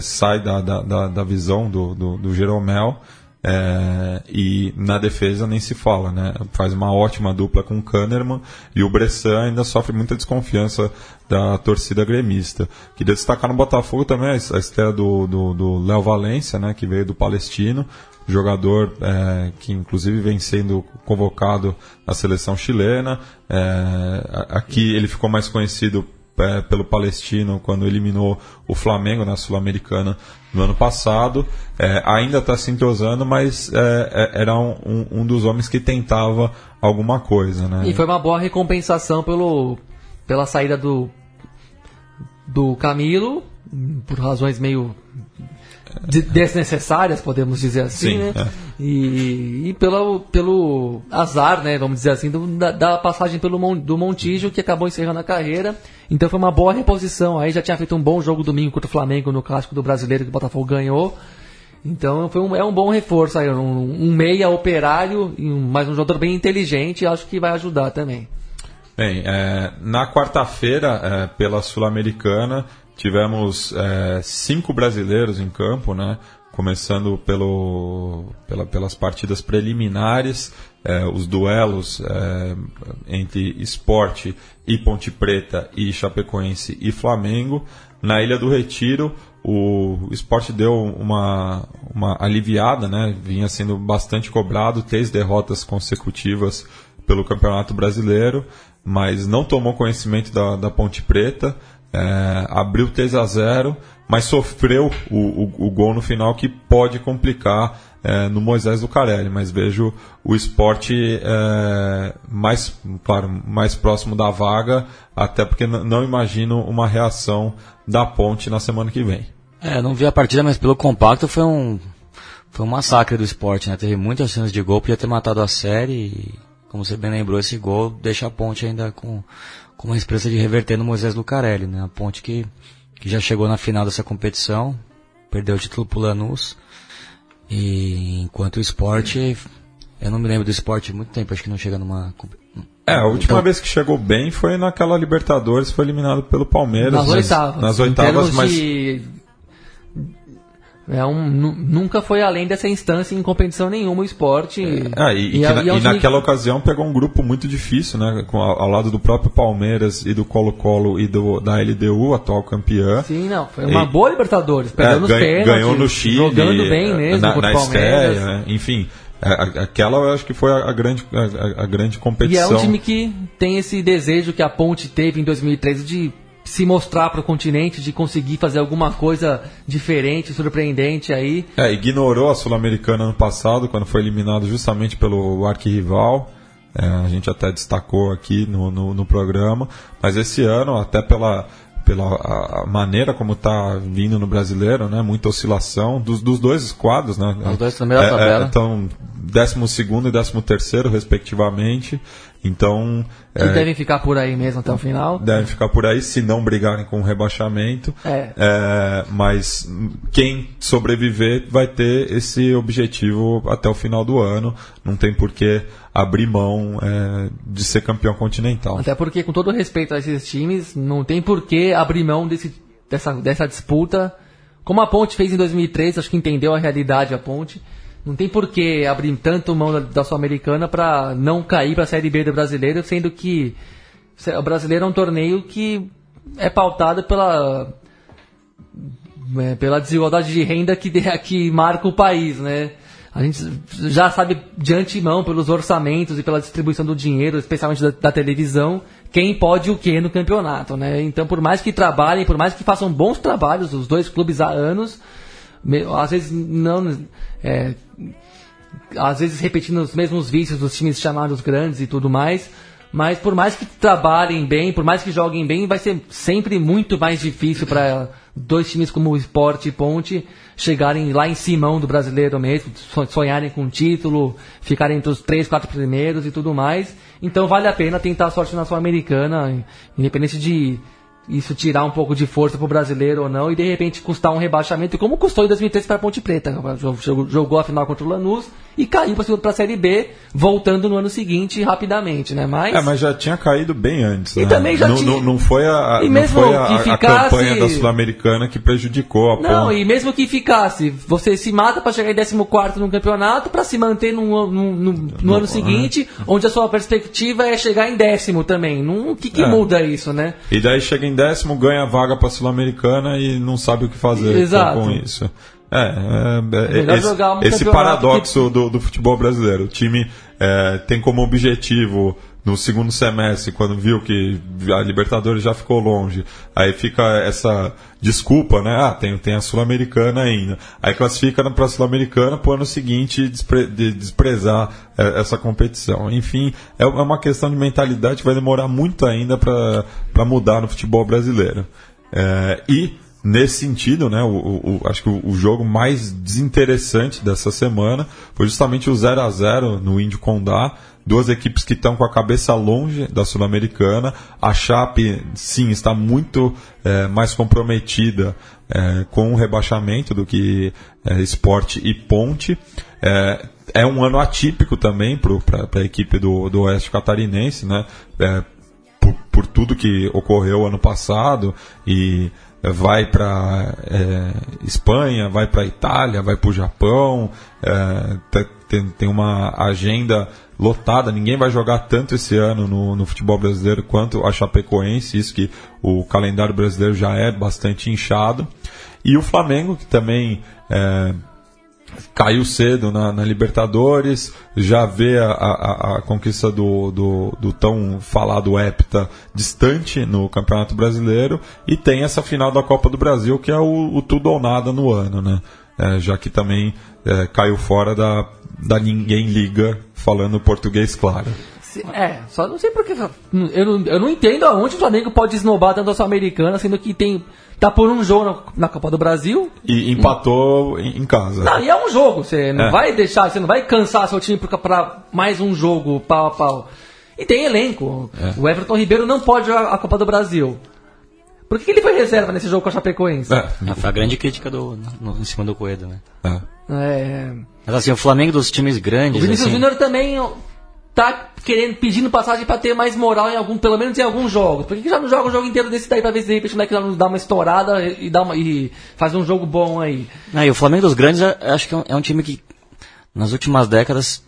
sai da, da, da, da visão do, do, do Jeromel. É, e na defesa nem se fala, né? Faz uma ótima dupla com o Kahneman e o Bressan ainda sofre muita desconfiança da torcida gremista. Queria destacar no Botafogo também a es- a estreia do do- do Léo Valência, né? Que veio do Palestino, jogador é, que inclusive vem sendo convocado à seleção chilena. É, aqui ele ficou mais conhecido é, pelo Palestino quando eliminou o Flamengo na Sul-Americana no ano passado. É, ainda está se entrosando, mas é, é, era um, um- dos homens que tentava alguma coisa. Né? E foi uma boa recompensação pelo, pela saída do, do Camilo, por razões meio desnecessárias, podemos dizer assim, Sim, né? é. E, e pelo, pelo azar, né, vamos dizer assim, do- da, da passagem pelo Mon- do Montijo, que acabou encerrando a carreira. Então foi uma boa reposição. Aí já tinha feito um bom jogo domingo contra o Flamengo no Clássico do Brasileiro, que o Botafogo ganhou. Então foi um, é um bom reforço aí, um, um meia operário, mas um jogador bem inteligente, acho que vai ajudar também. Bem, é, na quarta-feira, é, pela Sul-Americana, tivemos é, cinco brasileiros em campo, né? Começando pelo, pela- pelas partidas preliminares, é, os duelos é, entre Esporte e Ponte Preta e Chapecoense e Flamengo. Na Ilha do Retiro, o Esporte deu uma, uma aliviada, né? Vinha sendo bastante cobrado, três derrotas consecutivas pelo Campeonato Brasileiro, mas não tomou conhecimento da, da Ponte Preta, é, abriu 3 a 0 mas sofreu o, o, o gol no final que pode complicar é, no Moisés do Carelli, mas vejo o esporte é, mais, claro, mais próximo da vaga, até porque não imagino uma reação da Ponte na semana que vem. É, não vi a partida, mas pelo compacto foi um foi um massacre do esporte, né? Teve muitas chances de gol, podia ter matado a série e, como você bem lembrou, esse gol deixa a ponte ainda com, com uma esperança de reverter no Moisés Lucarelli, né? A ponte que, que já chegou na final dessa competição, perdeu o título pro Lanús. E enquanto o esporte, eu não me lembro do esporte há muito tempo, acho que não chega numa. É, a última Então- vez que chegou bem foi naquela Libertadores, foi eliminado pelo Palmeiras. Nas mas- oitavas. Nas oitavas, mas de- É um, nu- nunca foi além dessa instância em competição nenhuma o esporte. Ah, e, e que é- na- e é e naquela ocasião pegou um grupo muito difícil, né? Com, ao, ao lado do próprio Palmeiras e do Colo-Colo e do, da LDU, atual campeã. Sim, não. Foi uma E- boa Libertadores. É, ganha- pênaltis. ganhou no Chile. Jogando bem é, mesmo na, na Palmeiras. né? Enfim, é, aquela eu acho que foi a, grande, a, a- grande E é competição. um time que tem esse desejo que a Ponte teve em 2013 de se mostrar para o continente, de conseguir fazer alguma coisa diferente, surpreendente aí. É, ignorou a Sul-Americana ano passado, quando foi eliminado justamente pelo arquirrival. É, a gente até destacou aqui no, no, no programa. Mas esse ano, até pela, pela maneira como está vindo no brasileiro, né? Muita oscilação dos, dos dois quadros, né? Os dois meio da tabela. Então, 12 e 13 terceiro, respectivamente. Então, Que é, devem ficar por aí mesmo até o final. devem ficar por aí se não brigarem com o rebaixamento. É. É, mas quem sobreviver vai ter esse objetivo até o final do ano. Não tem por que abrir mão é, de ser campeão continental. Até porque, com todo respeito a esses times, não tem por que abrir mão desse, dessa, dessa disputa. Como a Ponte fez em 2013, acho que entendeu a realidade a Ponte. Não tem por que abrir tanto mão da, da Sul-Americana para não cair para a Série B do brasileiro, sendo que o brasileiro é um torneio que é pautado pela é, pela desigualdade de renda que, que marca o país, né? A gente já sabe de antemão, pelos orçamentos e pela distribuição do dinheiro, especialmente da, da televisão, quem pode o que no campeonato, né? Então, por mais que trabalhem, por mais que façam bons trabalhos, os dois clubes há anos, às vezes não... é, às vezes repetindo os mesmos vícios dos times chamados grandes e tudo mais. Mas por mais que trabalhem bem, por mais que joguem bem, vai ser sempre muito mais difícil para dois times como o Sport e Ponte chegarem lá em cima do brasileiro mesmo, so- sonharem com o título, ficarem entre os três, quatro primeiros e tudo mais. Então vale a pena tentar a sorte na Sul-Americana, independente de isso tirar um pouco de força pro brasileiro ou não e de repente custar um rebaixamento, como custou em 2013 para Ponte Preta. Jogou, a final contra o Lanús e caiu para a Série B, voltando no ano seguinte rapidamente, né? Mas, É, mas já tinha caído bem antes. E né? também já não, tinha- não, não foi a, E mesmo foi a, que a ficasse- campanha da Sul-Americana que prejudicou a Não, ponte. e mesmo que ficasse, você se mata para chegar em 14 no campeonato para se manter no, no, no- no ano seguinte, onde a sua perspectiva é chegar em décimo também. Não, o que, que É. muda isso, né? E daí chega em décimo, ganha a vaga para Sul-Americana e não sabe o que fazer Exato. com isso. É, é, é, esse, um esse paradoxo do, do futebol brasileiro. O time é, tem como objetivo no segundo semestre, quando viu que a Libertadores já ficou longe, aí fica essa desculpa, né? Ah, tem, tem a Sul-Americana ainda. Aí classifica para a Sul-Americana para o ano seguinte despre- de- desprezar é, essa competição. Enfim, é é uma questão de mentalidade que vai demorar muito ainda para mudar no futebol brasileiro. É, e nesse sentido, né, o, o- acho que o, o jogo mais desinteressante dessa semana foi justamente o 0 a 0 no Índio Condá. Duas equipes que estão com a cabeça longe da Sul-Americana. A Chape, sim, está muito é, mais comprometida é, com o rebaixamento do que é, e Ponte. É, é um ano atípico também para a equipe do, do Oeste Catarinense, né? É, por, por tudo que ocorreu ano passado e vai para Espanha, vai para Itália, vai para o Japão, eh, te- tem, tem uma agenda lotada. Ninguém vai jogar tanto esse ano no, no futebol brasileiro quanto a Chapecoense, isso que o calendário brasileiro já é bastante inchado. E o Flamengo, que também eh, caiu cedo na, na Libertadores, já vê a, a- a conquista do, do, do tão falado Hepta distante no Campeonato Brasileiro e tem essa final da Copa do Brasil que é o, o tudo ou nada no ano, né? É, já que também é, caiu fora da, da Ninguém Liga, falando português claro. É, só não sei porque. Eu não, eu não entendo aonde o Flamengo pode esnobar tanto a Sul-Americana, sendo que tem. Tá por um jogo na, na Copa do Brasil. E empatou em, em casa. Não, e é um jogo. Você não É. vai deixar, você não vai cansar seu time pra, pra mais um jogo pau a pau. E tem elenco. É. O Everton Ribeiro não pode jogar a Copa do Brasil. Por que, que ele foi reserva nesse jogo com a Chapecoense? É, Ah, Foi a grande crítica do, no- em cima do Coelho, né? é. É, Mas assim, o Flamengo dos times O grandes. Vinícius assim, Júnior também tá querendo, pedindo passagem pra ter mais moral em algum, pelo menos em alguns jogos. Por que, já não joga o jogo inteiro desse daí pra ver se de repente o moleque não dá uma estourada e, dá uma, e faz um jogo bom aí? Ah, o Flamengo dos grandes, acho que é é um time que, nas últimas décadas,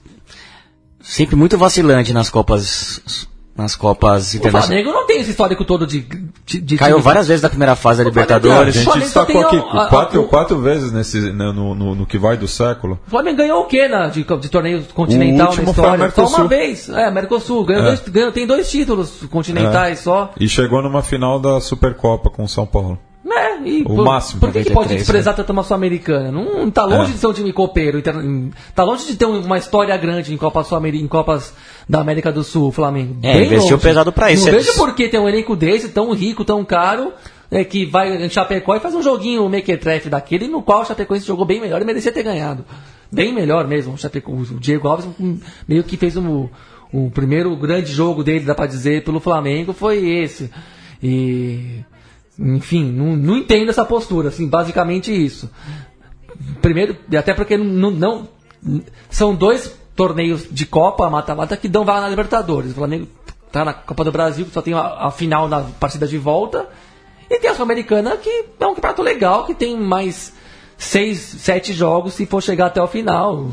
sempre muito vacilante nas Copas, nas Copas O internacionais. Flamengo não tem esse histórico todo de. de, de Caiu time- várias vezes da primeira fase da O Flamengo- A Libertadores. gente destacou tem aqui a- a- quatro, o- quatro vezes nesse, né, no, no, no que vai do século. O Flamengo ganhou o quê na, de, de torneio continental O na história? Só uma vez. É, Mercosul. Ganhou É. dois, ganhou, tem dois títulos continentais só. E chegou numa final da Supercopa com o São Paulo. É, e O por, máximo, por que, que 93, pode desprezar tanto uma Sul-Americana? Não tá longe É. de ser um time copeiro. Tá longe de ter um- uma história grande em Copas, Sul em Copas da América do Sul, Flamengo. É, Bem investiu longe. pesado pra isso. Não Eles- vejo por que ter um elenco desse, tão rico, tão caro, é, que vai em Chapecó e faz um joguinho mequetrefe daquele, no qual o Chapecoense jogou bem melhor e merecia ter ganhado. Bem melhor mesmo. O, Chapeco, o Diego Alves hum, meio que fez um, o primeiro grande jogo dele, dá pra dizer, pelo Flamengo, foi esse. E. Enfim, não, não entendo essa postura, assim, basicamente isso. Primeiro, até porque não, não- são dois torneios de Copa, mata-mata, que dão vaga na Libertadores. O Flamengo tá na Copa do Brasil, que só tem a, a final na partida de volta. E tem a Sul-Americana, que é um campeonato legal, que tem mais seis, sete jogos se for chegar até o final.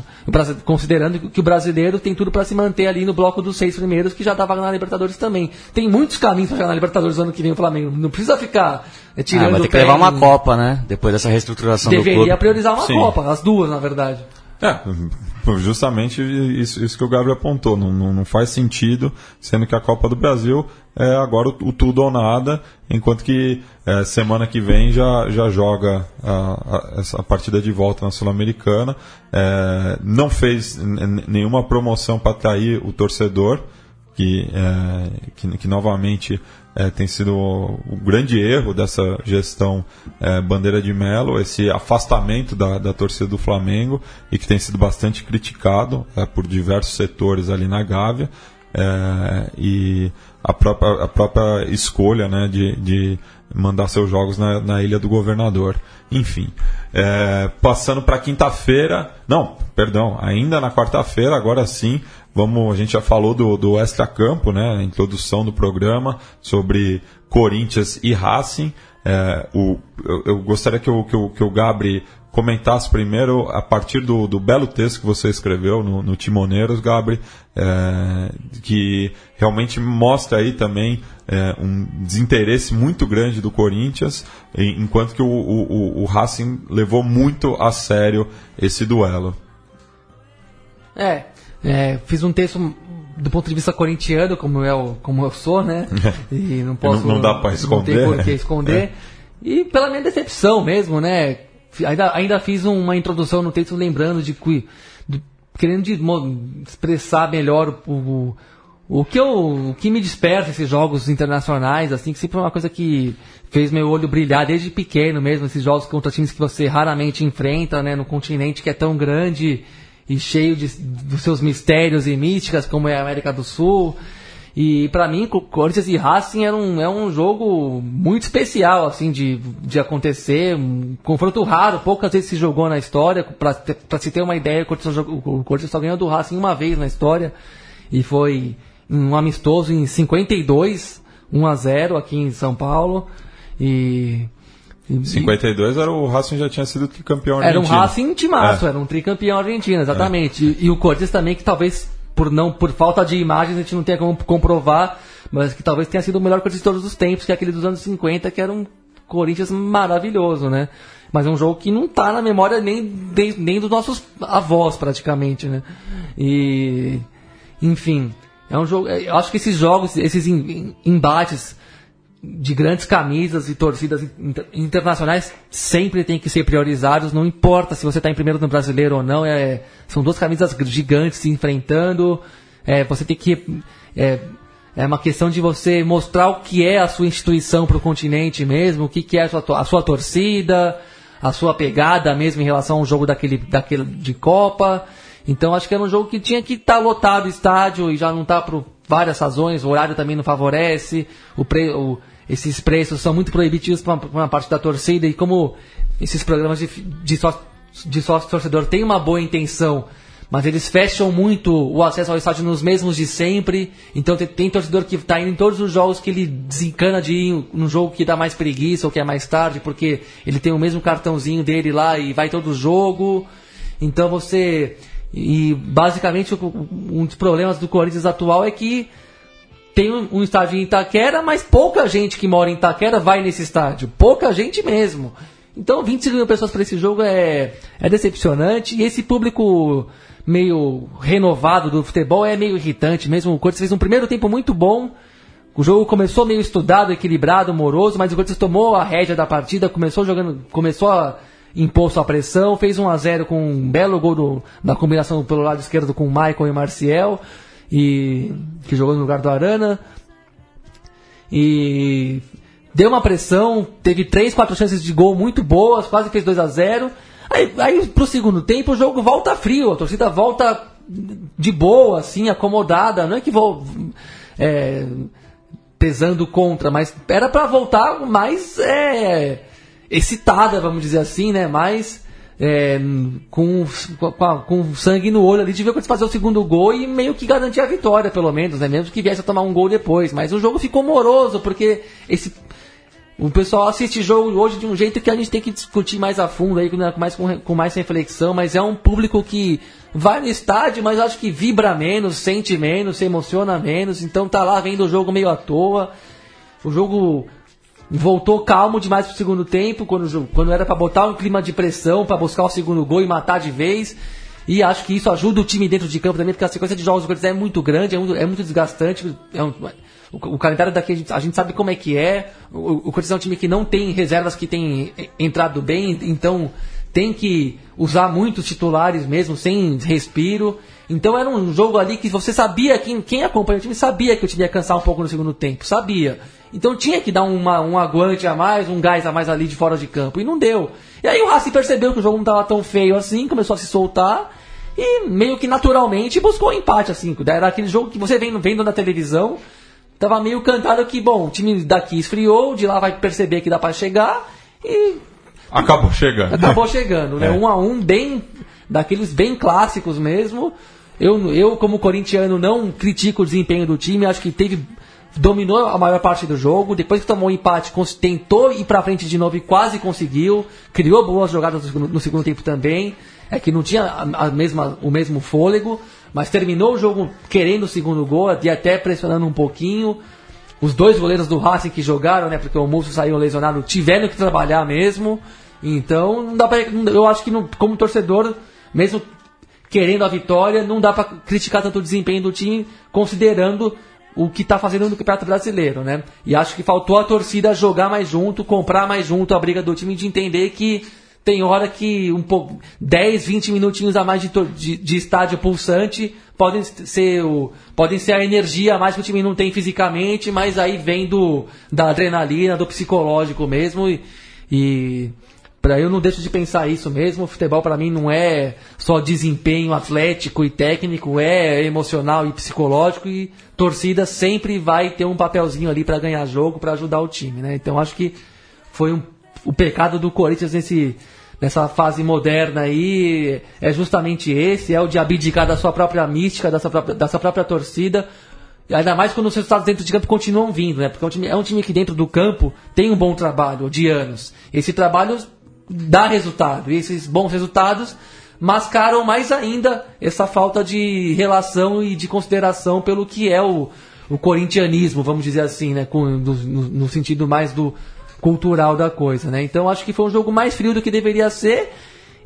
Considerando que o brasileiro tem tudo para se manter ali no bloco dos seis primeiros, que já dá vaga na Libertadores também. Tem muitos caminhos para chegar na Libertadores no ano que vem o Flamengo. Não precisa ficar é, Ah, tirando vai ter o que levar uma em- Copa, né? Depois dessa reestruturação do Deveria clube. priorizar uma Sim. Copa, as duas, na verdade. É, justamente isso, isso que o Gabriel apontou. Não, não, não, faz sentido, sendo que a Copa do Brasil é agora o, o tudo ou nada, enquanto que é, semana que vem já, já joga a, a, partida de volta na Sul-Americana. É, não fez nenhuma promoção para atrair o torcedor, que, é, que, que novamente é, tem sido o, grande erro dessa gestão é, Bandeira de Melo, esse afastamento da, da torcida do Flamengo e que tem sido bastante criticado é, por diversos setores ali na Gávea. É, e a própria, a própria escolha né, de, de mandar seus jogos na, na Ilha do Governador. Enfim, é, passando para quinta-feira, não, perdão, ainda na quarta-feira, agora sim, vamos, a gente já falou do, do Extra Campo, né, introdução do programa sobre Corinthians e Racing. É, o, eu, eu, gostaria que o, que, o, que o Gabri comentasse primeiro a partir do, do belo texto que você escreveu no, no Timoneiros, Gabri, é, que realmente mostra aí também é, um desinteresse muito grande do Corinthians, enquanto que o, o, o Racing levou muito a sério esse duelo. É, é, fiz um texto do ponto de vista corintiano, como eu, como eu sou, né? E não posso. não, não dá para esconder. Não tem que esconder. É. E pela minha decepção mesmo, né? Ainda, ainda fiz uma introdução no texto lembrando de, de querendo de, expressar melhor o, o, o, que eu, o que me desperta esses jogos internacionais, assim, que sempre é uma coisa que fez meu olho brilhar desde pequeno mesmo, esses jogos contra times que você raramente enfrenta, né, no continente que é tão grande e cheio de, dos seus mistérios e místicas, como é a América do Sul. E para mim, Corinthians e Racing é um, é um jogo muito especial, assim, de, de acontecer. Um confronto raro, poucas vezes se jogou na história. Para se ter uma ideia, o Corinthians, o Corinthians só ganhou do Racing uma vez na história. E foi um amistoso em 52, 1 a 0 aqui em São Paulo. E 52 era o Racing já tinha sido tricampeão argentino. Era um Racing timaço, é. era um tricampeão argentino, exatamente. É. E, e, o Corinthians também, que talvez por não por falta de imagens a gente não tenha como comprovar, mas que talvez tenha sido o melhor Corinthians de todos os tempos, que é aquele dos anos 50, que era um Corinthians maravilhoso, né? Mas é um jogo que não está na memória nem, nem, nem dos nossos avós, praticamente, né? E. Enfim. É um jogo. Eu acho que esses jogos, esses embates de grandes camisas e torcidas internacionais sempre tem que ser priorizados, não importa se você está em primeiro no brasileiro ou não, é, são duas camisas gigantes se enfrentando, é, você tem que. É, é uma questão de você mostrar o que é a sua instituição para o continente mesmo, o que, que é a sua, a sua torcida, a sua pegada mesmo em relação ao jogo daquele, daquele de Copa. Então acho que era um jogo que tinha que estar tá lotado o estádio e já não está várias razões, o horário também não favorece, o, pre, o esses preços são muito proibitivos para uma parte da torcida e como esses programas de, de, sócio, de sócio torcedor têm uma boa intenção, mas eles fecham muito o acesso ao estádio nos mesmos de sempre. Então tem, tem torcedor que está indo em todos os jogos que ele desencana de ir num jogo que dá mais preguiça ou que é mais tarde, porque ele tem o mesmo cartãozinho dele lá e vai todo jogo. Então você. E basicamente um dos problemas do Corinthians atual é que tem um, estádio em Itaquera, mas pouca gente que mora em Itaquera vai nesse estádio. Pouca gente mesmo. Então 25 mil pessoas para esse jogo é, é decepcionante. E esse público meio renovado do futebol é meio irritante mesmo. O Corinthians fez um primeiro tempo muito bom. O jogo começou meio estudado, equilibrado, moroso, mas o Corinthians tomou a rédea da partida, começou jogando, começou a impor sua pressão, fez 1 a 0 com um belo gol do, da combinação pelo lado esquerdo com o Michael e Marcial e que jogou no lugar do Arana. E deu uma pressão, teve três, quatro chances de gol muito boas, quase fez 2 a 0 Aí, aí pro segundo tempo o jogo volta frio, a torcida volta de boa, assim, acomodada. Não é que vou é, pesando contra, mas era para voltar mais é, excitada, vamos dizer assim, né? Mais é, com, com, com, sangue no olho ali de ver quando fazer o segundo gol e meio que garantir a vitória, pelo menos, né? Mesmo que viesse a tomar um gol depois. Mas o jogo ficou moroso, porque esse. O pessoal assiste jogo hoje de um jeito que a gente tem que discutir mais a fundo aí, com mais, com, com mais reflexão, mas é um público que vai no estádio, mas acho que vibra menos, sente menos, se emociona menos, então tá lá vendo o jogo meio à toa. O jogo voltou calmo demais pro segundo tempo, quando, quando era para botar um clima de pressão, para buscar o segundo gol e matar de vez. E acho que isso ajuda o time dentro de campo também, porque a sequência de jogos do Corinthians é muito grande, é muito, é muito desgastante. É um, o, o, calendário daqui a gente, a gente, sabe como é que é. O, o Corinthians é um time que não tem reservas que tem entrado bem, então tem que usar muitos titulares mesmo, sem respiro. Então era um jogo ali que você sabia, quem, quem acompanha o time sabia que o time ia cansar um pouco no segundo tempo, sabia. Então tinha que dar uma, um aguante a mais, um gás a mais ali de fora de campo, e não deu. E aí o Racing percebeu que o jogo não estava tão feio assim, começou a se soltar, e meio que naturalmente buscou o um empate, assim. Era aquele jogo que você vendo, vendo na televisão, tava meio cantado que, bom, o time daqui esfriou, de lá vai perceber que dá para chegar, e Acabou chegando. Acabou chegando, né? É. Um a um, bem. Daqueles bem clássicos mesmo. Eu, eu, como corintiano, não critico o desempenho do time, acho que teve. Dominou a maior parte do jogo, depois que tomou um empate, tentou ir pra frente de novo e quase conseguiu. Criou boas jogadas no, segundo tempo também. É que não tinha a, mesma, o mesmo fôlego, mas terminou o jogo querendo o segundo gol e até pressionando um pouquinho. Os dois goleiros do Racing que jogaram, né? Porque o Moço saiu lesionado, tiveram que trabalhar mesmo. Então, não dá pra, eu acho que não, como torcedor, mesmo querendo a vitória, não dá para criticar tanto o desempenho do time, considerando o que está fazendo no Campeonato Brasileiro, né? E acho que faltou a torcida jogar mais junto, comprar mais junto a briga do time, de entender que tem hora que um pouco 10, 20 minutinhos a mais de, de, de, estádio pulsante podem ser, o, podem ser a energia a mais que o time não tem fisicamente, mas aí vem do, da adrenalina, do psicológico mesmo. E, e Pra eu não deixo de pensar isso mesmo. O futebol para mim não é só desempenho atlético e técnico, é emocional e psicológico e torcida sempre vai ter um papelzinho ali para ganhar jogo, para ajudar o time, né? Então acho que foi um, o pecado do Corinthians nesse nessa fase moderna aí é justamente esse, é o de abdicar da sua própria mística, da sua própria, da sua própria torcida. Ainda mais quando os resultados dentro de campo continuam vindo, né? Porque é um, time, é um time que dentro do campo tem um bom trabalho de anos. Esse trabalho dá resultado. E esses bons resultados mascaram mais ainda essa falta de relação e de consideração pelo que é o, o corintianismo, vamos dizer assim, né? Com, no, no sentido mais do cultural da coisa, né? Então acho que foi um jogo mais frio do que deveria ser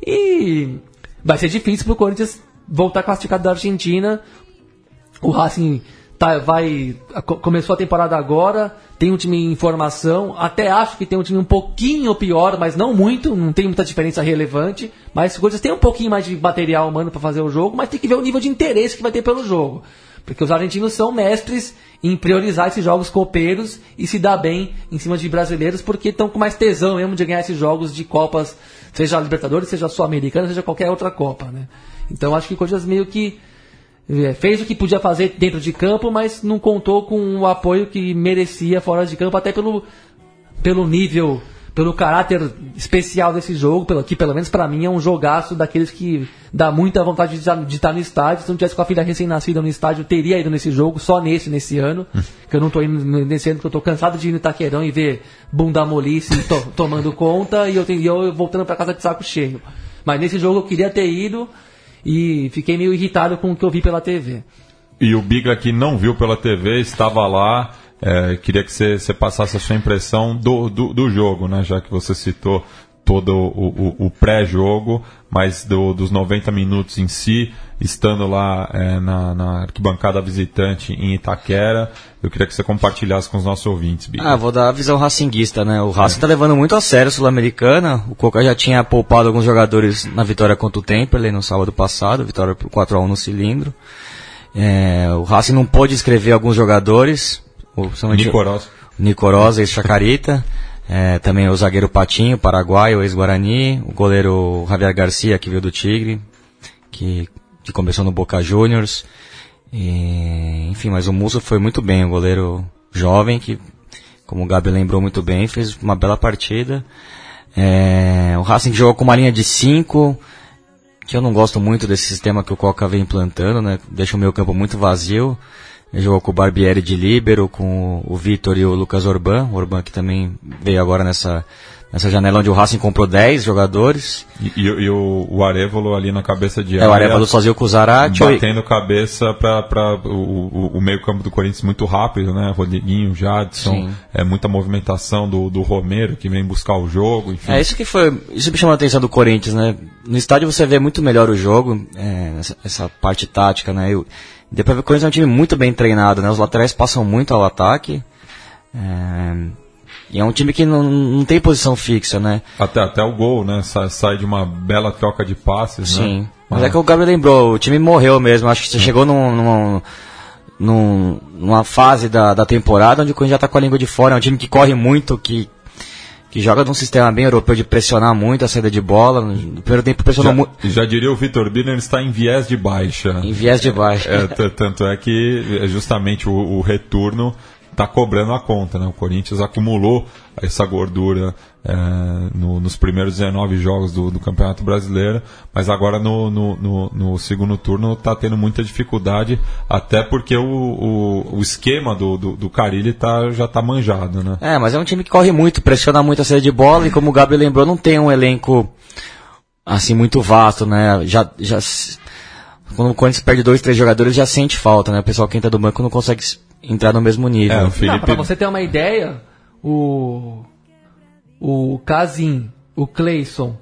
e vai ser difícil para o Corinthians voltar classificado da Argentina. O Racing tá, vai começou a temporada agora, tem um time em formação, até acho que tem um time um pouquinho pior, mas não muito, não tem muita diferença relevante, mas coisas tem um pouquinho mais de material humano para fazer o jogo, mas tem que ver o nível de interesse que vai ter pelo jogo. Porque os argentinos são mestres em priorizar esses jogos copeiros e se dar bem em cima de brasileiros, porque estão com mais tesão mesmo de ganhar esses jogos de Copas, seja a Libertadores, seja a Sul-Americana, seja qualquer outra Copa, né? Então acho que coisas meio que fez o que podia fazer dentro de campo, mas não contou com o apoio que merecia fora de campo, até pelo, pelo nível, pelo caráter especial desse jogo, pelo, que pelo menos para mim é um jogaço daqueles que dá muita vontade de estar, de estar no estádio. Se não tivesse com a filha recém-nascida no estádio, eu teria ido nesse jogo, só nesse, nesse ano. que eu não estou indo nesse ano, porque eu estou cansado de ir no Itaquerão e ver bunda molice to, tomando conta e eu, tenho, eu voltando para casa de saco cheio. Mas nesse jogo eu queria ter ido e fiquei meio irritado com o que eu vi pela TV. E o Biga que não viu pela TV, estava lá. É, queria que você passasse a sua impressão do, do, do, jogo, né? Já que você citou todo o, o, o pré-jogo, mas do, dos 90 minutos em si, estando lá é, na, na, arquibancada visitante em Itaquera, eu queria que você compartilhasse com os nossos ouvintes, Biga. Ah, vou dar a visão racinguista, né? O Racing está é. levando muito a sério a Sul-Americana. O Coca já tinha poupado alguns jogadores na vitória contra o Temperley no sábado passado, vitória por 4 a 1 no cilindro. É, o Racing não pôde escrever alguns jogadores. O, Nicorosa. Nicorosa e Chacarita. É, também o zagueiro Patinho, paraguaio, ex-Guarani, o goleiro Javier Garcia, que veio do Tigre, que, que começou no Boca Juniors. E, enfim, mas o Musso foi muito bem, o goleiro jovem, que, como o Gabi lembrou muito bem, fez uma bela partida. É, o Racing jogou com uma linha de 5, que eu não gosto muito desse sistema que o Coca vem implantando, né? Deixa o meu campo muito vazio. Ele jogou com o Barbieri de líbero, com o Vitor e o Lucas Orban. O Orban que também veio agora nessa, nessa janela onde o Racing comprou 10 jogadores. E, e, e o, o Arevalo ali na cabeça de É, o Arevalo sozinho com o Zarate. batendo cabeça para o, o, o meio campo do Corinthians muito rápido, né? Rodriguinho, Jadson, Sim. é muita movimentação do, do Romero que vem buscar o jogo, enfim. É isso que foi. Isso me chamou a atenção do Corinthians, né? No estádio você vê muito melhor o jogo, é, essa, essa parte tática, né? Eu, depois o Corinthians é um time muito bem treinado, né? Os laterais passam muito ao ataque. É, e é um time que não, não tem posição fixa, né? Até, até o gol, né? Sai, sai de uma bela troca de passes, né? Sim. Mas Ah. é que o Gabriel lembrou, o time morreu mesmo. Acho que você chegou num, num- num- numa fase da, da temporada onde o Corinthians já tá com a língua de fora. É um time que corre muito, que, que joga num sistema bem europeu de pressionar muito a saída de bola. No primeiro tempo pressionou muito já diria o Vitor Biner, ele está em viés de baixa. em viés de baixo. É, tanto é que é justamente o, o retorno está cobrando a conta, né? O Corinthians acumulou essa gordura é, no- nos primeiros 19 jogos do, do Campeonato Brasileiro, mas agora no, no- no- segundo turno está tendo muita dificuldade, até porque o, o- o esquema do, do, do Carilli tá, já está manjado, né? É, mas é um time que corre muito, pressiona muito a saída de bola e como o Gabriel lembrou, não tem um elenco assim muito vasto, né? Já, já quando o Corinthians perde dois, três jogadores já sente falta, né? O pessoal que entra do banco não consegue entrar no mesmo nível. É, o Não, Felipe. pra você ter uma ideia, o. O Casim, o Cleison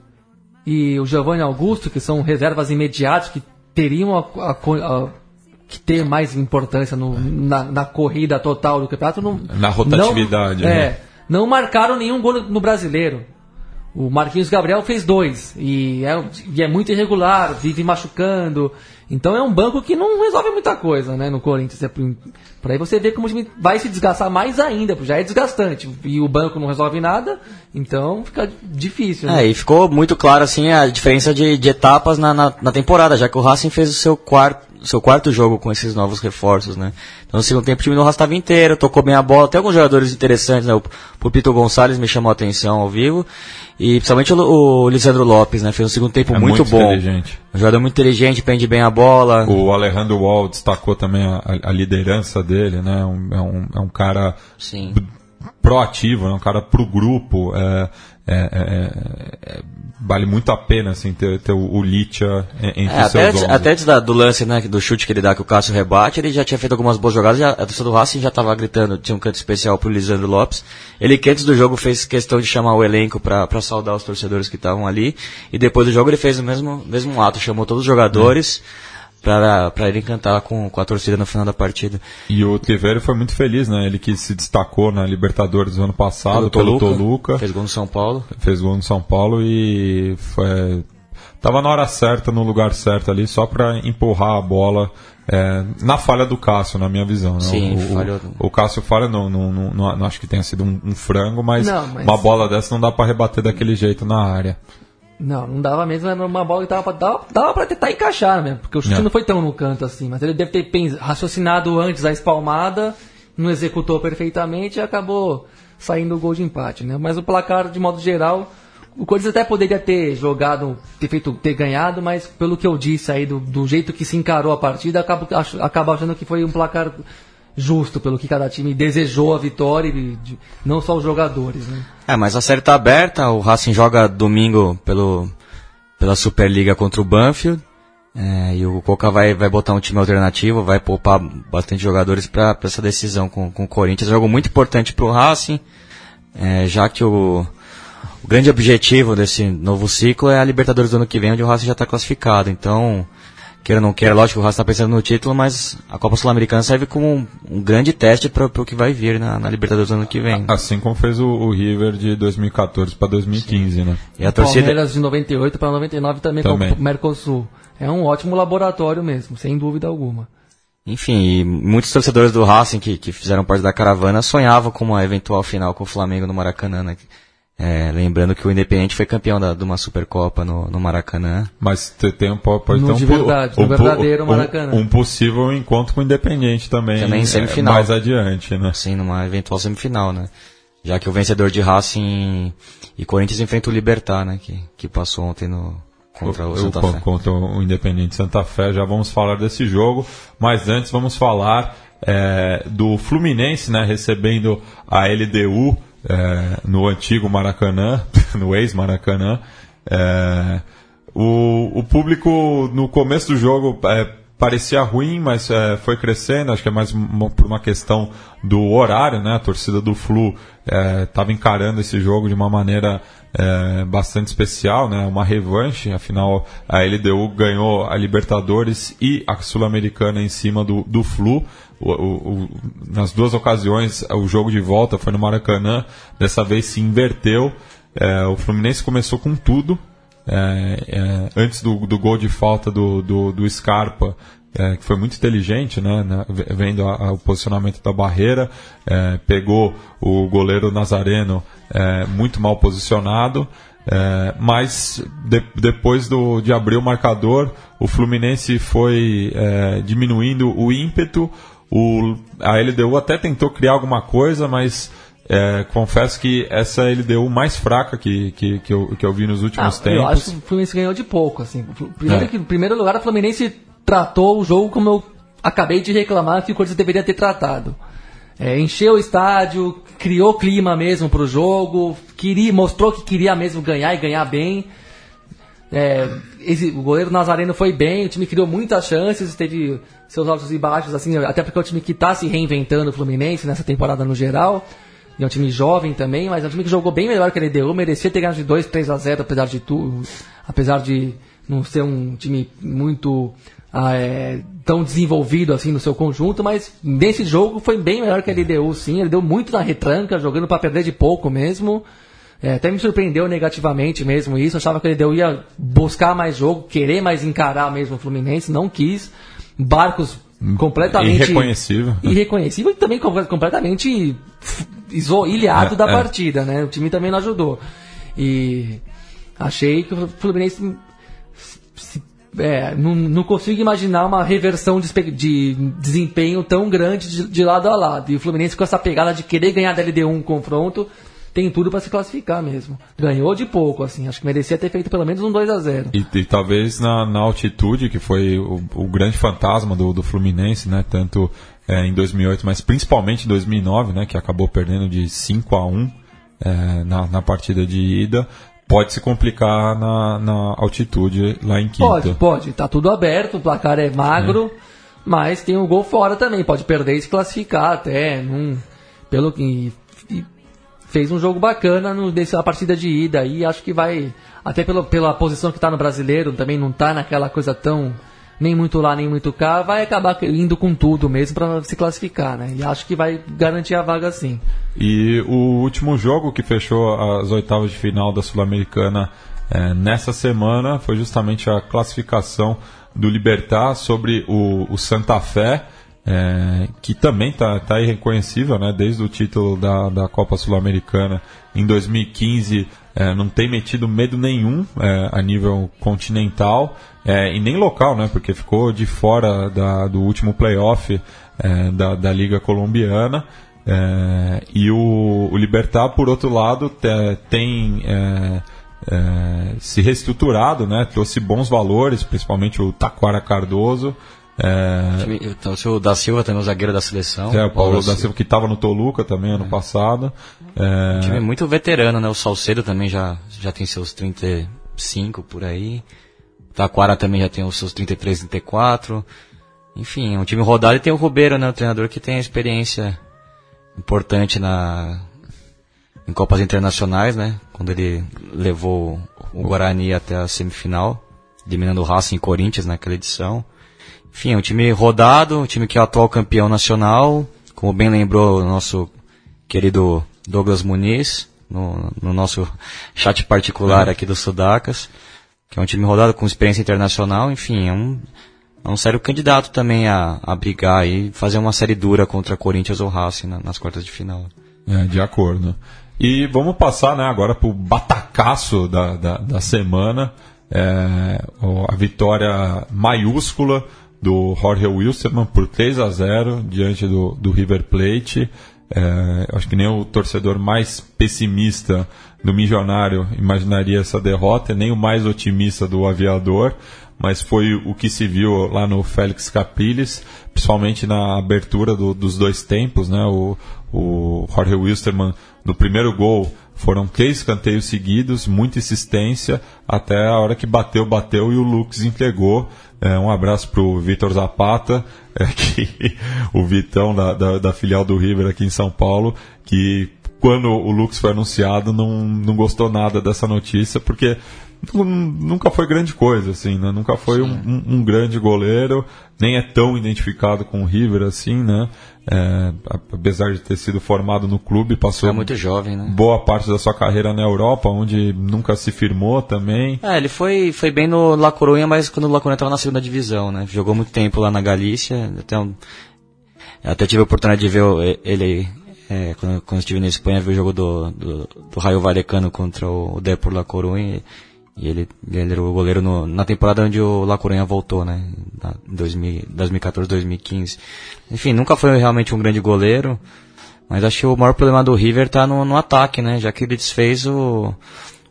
e o Giovanni Augusto, que são reservas imediatas, que teriam a, a a- que ter mais importância no- na, na corrida total do campeonato. Não, Na rotatividade, Não, né? É, não marcaram nenhum gol no brasileiro. O Marquinhos Gabriel fez dois. E é, e é muito irregular, vive machucando. Então é um banco que não resolve muita coisa, né, no Corinthians. É por, aí você vê como o time vai se desgastar mais ainda, porque já é desgastante. E o banco não resolve nada, então fica difícil. né? É, e ficou muito claro assim a diferença de, de etapas na, na, na temporada, já que o Racing fez o seu quarto, seu quarto jogo com esses novos reforços, né? Então no segundo tempo o time Racing estava inteiro, tocou bem a bola, tem alguns jogadores interessantes, né? O Pupito Gonçalves me chamou a atenção ao vivo, e principalmente o, o Lisandro Lopes, né? Fez um segundo tempo É muito, muito bom. inteligente. Um jogador muito inteligente, prende bem a bola. O Alejandro Wall destacou também a, a liderança dele, né? Um- é, um, é um cara Sim. proativo, né? um cara pro grupo. é, é, é, é, vale muito a pena assim, ter, ter o, o Licha entre É, até, antes, até antes da- do lance, né, do chute que ele dá que o Cássio rebate, ele já tinha feito algumas boas jogadas, já, a torcida do Racing já estava gritando, tinha um canto especial pro Lisandro Lopes. Ele que antes do jogo fez questão de chamar o elenco para saudar os torcedores que estavam ali, e depois do jogo ele fez o mesmo, mesmo ato, chamou todos os jogadores para para ele cantar com, com a torcida no final da partida. E o Tiverio foi muito feliz, né? Ele que se destacou na Libertadores do ano passado pelo, Toluca, fez gol no São Paulo. fez gol no São Paulo e foi tava na hora certa, no lugar certo ali, só para empurrar a bola é, na falha do Cássio, na minha visão. né? Sim, o, falhou. o, o Cássio falha, não, não, não, não- não acho que tenha sido um, um frango, mas, Não, mas- uma bola dessa não dá para rebater daquele jeito na área. Não, não dava mesmo, era uma bola que dava pra, dava, dava pra tentar encaixar mesmo, porque o chute É. não foi tão no canto assim, mas ele deve ter pens- raciocinado antes a espalmada, não executou perfeitamente e acabou saindo o gol de empate, né? Mas o placar, de modo geral, o Corinthians até poderia ter jogado, ter feito, ter ganhado, mas pelo que eu disse aí, do, do jeito que se encarou a partida, acabo, acabo achando que foi um placar justo, pelo que cada time desejou a vitória, e não só os jogadores, né? É, mas a série tá aberta, o Racing joga domingo pelo, pela Superliga contra o Banfield. é, e o Coca vai, vai botar um time alternativo, vai poupar bastante jogadores para essa decisão com, com o Corinthians. Jogo muito importante pro Racing, é, já que o, o grande objetivo desse novo ciclo é a Libertadores do ano que vem, onde o Racing já está classificado. Então, queira ou não queira, lógico que o Racing está pensando no título, mas a Copa Sul-Americana serve como um, um grande teste para o que vai vir na, na Libertadores do ano que vem. Assim como fez o, o River de 2014 para 2015, né? E a torcida. Palmeiras de 98 para 99 também, Também. com o Mercosul. É um ótimo laboratório mesmo, sem dúvida alguma. Enfim, e muitos torcedores do Racing que, que fizeram parte da caravana sonhavam com uma eventual final com o Flamengo no Maracanã. Né? É, lembrando que o Independente foi campeão da, de uma Supercopa no, no Maracanã. Mas te- tem um, po- pode No ter um, de verdade, um, verdadeiro um- Maracanã. Um, possível encontro com o Independente também. Também em é, semifinal. Mais adiante, né? Assim, numa eventual semifinal, né? Já que o vencedor de Racing e Corinthians enfrenta o Libertar, né? Que, que passou ontem no, contra o, Santa Fé. Contra o Independente Santa Fé, já vamos falar desse jogo, mas antes vamos falar é, do Fluminense, né, recebendo a LDU é, no antigo Maracanã, no ex-Maracanã. É, o, o público no começo do jogo é, parecia ruim, mas é, foi crescendo. Acho que é mais uma, por uma questão do horário, né? A torcida do Flu estava é, encarando esse jogo de uma maneira é, bastante especial, né? Uma revanche. Afinal, a LDU ganhou a Libertadores e a Sul-Americana em cima do, do Flu. O, o, o, nas duas ocasiões, o jogo de volta foi no Maracanã. Dessa vez se inverteu. É, o Fluminense começou com tudo, é, é, antes do, do, gol de falta do, do, do Scarpa, é, que foi muito inteligente, né, vendo a, a, o posicionamento da barreira, é, pegou o goleiro Nazareno é, muito mal posicionado, é, mas de, depois do, de abrir o marcador, o Fluminense foi diminuindo o ímpeto, o, a LDU até tentou criar alguma coisa, mas é, confesso que essa é LDU mais fraca que, que, que, eu, que eu vi nos últimos ah, tempos. Eu acho que o Fluminense ganhou de pouco. Assim. Primeiro, é. que, primeiro lugar, o Fluminense tratou o jogo como eu acabei de reclamar que o Corinthians deveria ter tratado. É, encheu o estádio, criou clima mesmo para o jogo, queria, mostrou que queria mesmo ganhar e ganhar bem. É, o goleiro Nazareno foi bem, o time criou muitas chances, teve seus altos e baixos, assim, até porque é um time que está se reinventando o Fluminense nessa temporada no geral. E é um time jovem também, mas é um time que jogou bem melhor que a LDU, merecia ter ganhado de 2, 3 a 0, apesar de tudo, apesar de não ser um time muito é, tão desenvolvido assim no seu conjunto, mas nesse jogo foi bem melhor que a LDU, sim. Ele deu muito na retranca, jogando para perder de pouco mesmo. É, até me surpreendeu negativamente mesmo isso. Achava que a LDU ia buscar mais jogo, querer mais encarar mesmo o Fluminense, não quis. Barcos completamente irreconhecível. Irreconhecível e também completamente ilhado é, da é. partida, né? O time também não ajudou. E achei que o Fluminense é, não, não, consigo imaginar uma reversão de, de desempenho tão grande de, de, lado a lado. E o Fluminense com essa pegada de querer ganhar da LD1 um confronto, tem tudo para se classificar mesmo. Ganhou de pouco, assim. Acho que merecia ter feito pelo menos um 2 a 0 E, e talvez na, na, altitude, que foi o, o grande fantasma do, do Fluminense, né? Tanto é, em 2008, mas principalmente em 2009, né? Que acabou perdendo de 5 a 1 é, na, na partida de ida pode se complicar na, na, altitude lá em Quito. Pode, pode. Tá tudo aberto, o placar é magro, é. mas tem um gol fora também. Pode perder e se classificar até. Num, pelo que fez um jogo bacana no, desse, a partida de ida aí. Acho que vai, até pelo, pela posição que está no brasileiro, também não está naquela coisa tão nem muito lá, nem muito cá, vai acabar indo com tudo mesmo para se classificar, né? E acho que vai garantir a vaga sim. E o último jogo que fechou as oitavas de final da Sul-Americana é, nessa semana foi justamente a classificação do Libertar sobre o, o Santa Fé é, que também está tá irreconhecível, né? Desde o título da, da Copa Sul-Americana em 2015, é, não tem metido medo nenhum é, a nível continental é, e nem local, né? Porque ficou de fora da, do último playoff é, da, da Liga Colombiana. É, e o, o Libertar, por outro lado, te, tem se reestruturado, né? Trouxe bons valores, principalmente o Taquara Cardoso. É... Então, o da Silva também, o zagueiro da seleção. É, o Paulo da Silva que estava no Toluca também ano é. passado. É... Um time muito veterano, né? O Salcedo também já, já tem seus 35 por aí. O Taquara também já tem os seus 33, 34. Enfim, é um time rodado e tem o Robeiro, né? O treinador que tem a experiência importante na em Copas Internacionais, né? Quando ele levou o Guarani até a semifinal, eliminando o Racing e Corinthians naquela edição. Enfim, é um time rodado, um time que é o atual campeão nacional, como bem lembrou o nosso querido Douglas Muniz, no, no nosso chat particular aqui do Sudacas, que é um time rodado com experiência internacional, enfim, é um, é um sério candidato também a, a brigar e fazer uma série dura contra Corinthians ou Racing na, nas quartas de final. É, de acordo. E vamos passar né, agora para o batacaço da, da, da semana, é, a vitória maiúscula do Jorge Wilstermann por 3 a 0 diante do, do River Plate. É, acho que nem o torcedor mais pessimista do Milionário imaginaria essa derrota, nem o mais otimista do Aviador, mas foi o que se viu lá no Félix Capiles, principalmente na abertura do, dos dois tempos, né? O, o Jorge Wilstermann, no primeiro gol, foram três escanteios seguidos, muita insistência, até a hora que bateu, bateu e o Lux entregou. É, um abraço para o Vitor Zapata, é, que, o Vitão da, da, da, filial do River aqui em São Paulo, que quando o Lux foi anunciado não, não gostou nada dessa notícia, porque nunca foi grande coisa, assim, né? Nunca foi um, um, um, grande goleiro, nem é tão identificado com o River, assim, né? É, apesar de ter sido formado no clube, passou é muito jovem, né? boa parte da sua carreira na Europa, onde nunca se firmou também. É, ele foi, foi bem no La Coruña, mas quando o La Coruña estava na segunda divisão, né? Jogou muito tempo lá na Galícia, até, um, até tive a oportunidade de ver ele é, quando, quando estive na Espanha, vi o jogo do, do, do Raio Vallecano contra o Depor La Coruña. E ele, ele era o goleiro no, na temporada onde o La Coruña voltou, né? Em 2014, 2015. Enfim, nunca foi realmente um grande goleiro. Mas acho que o maior problema do River tá no, no ataque, né? Já que ele desfez o,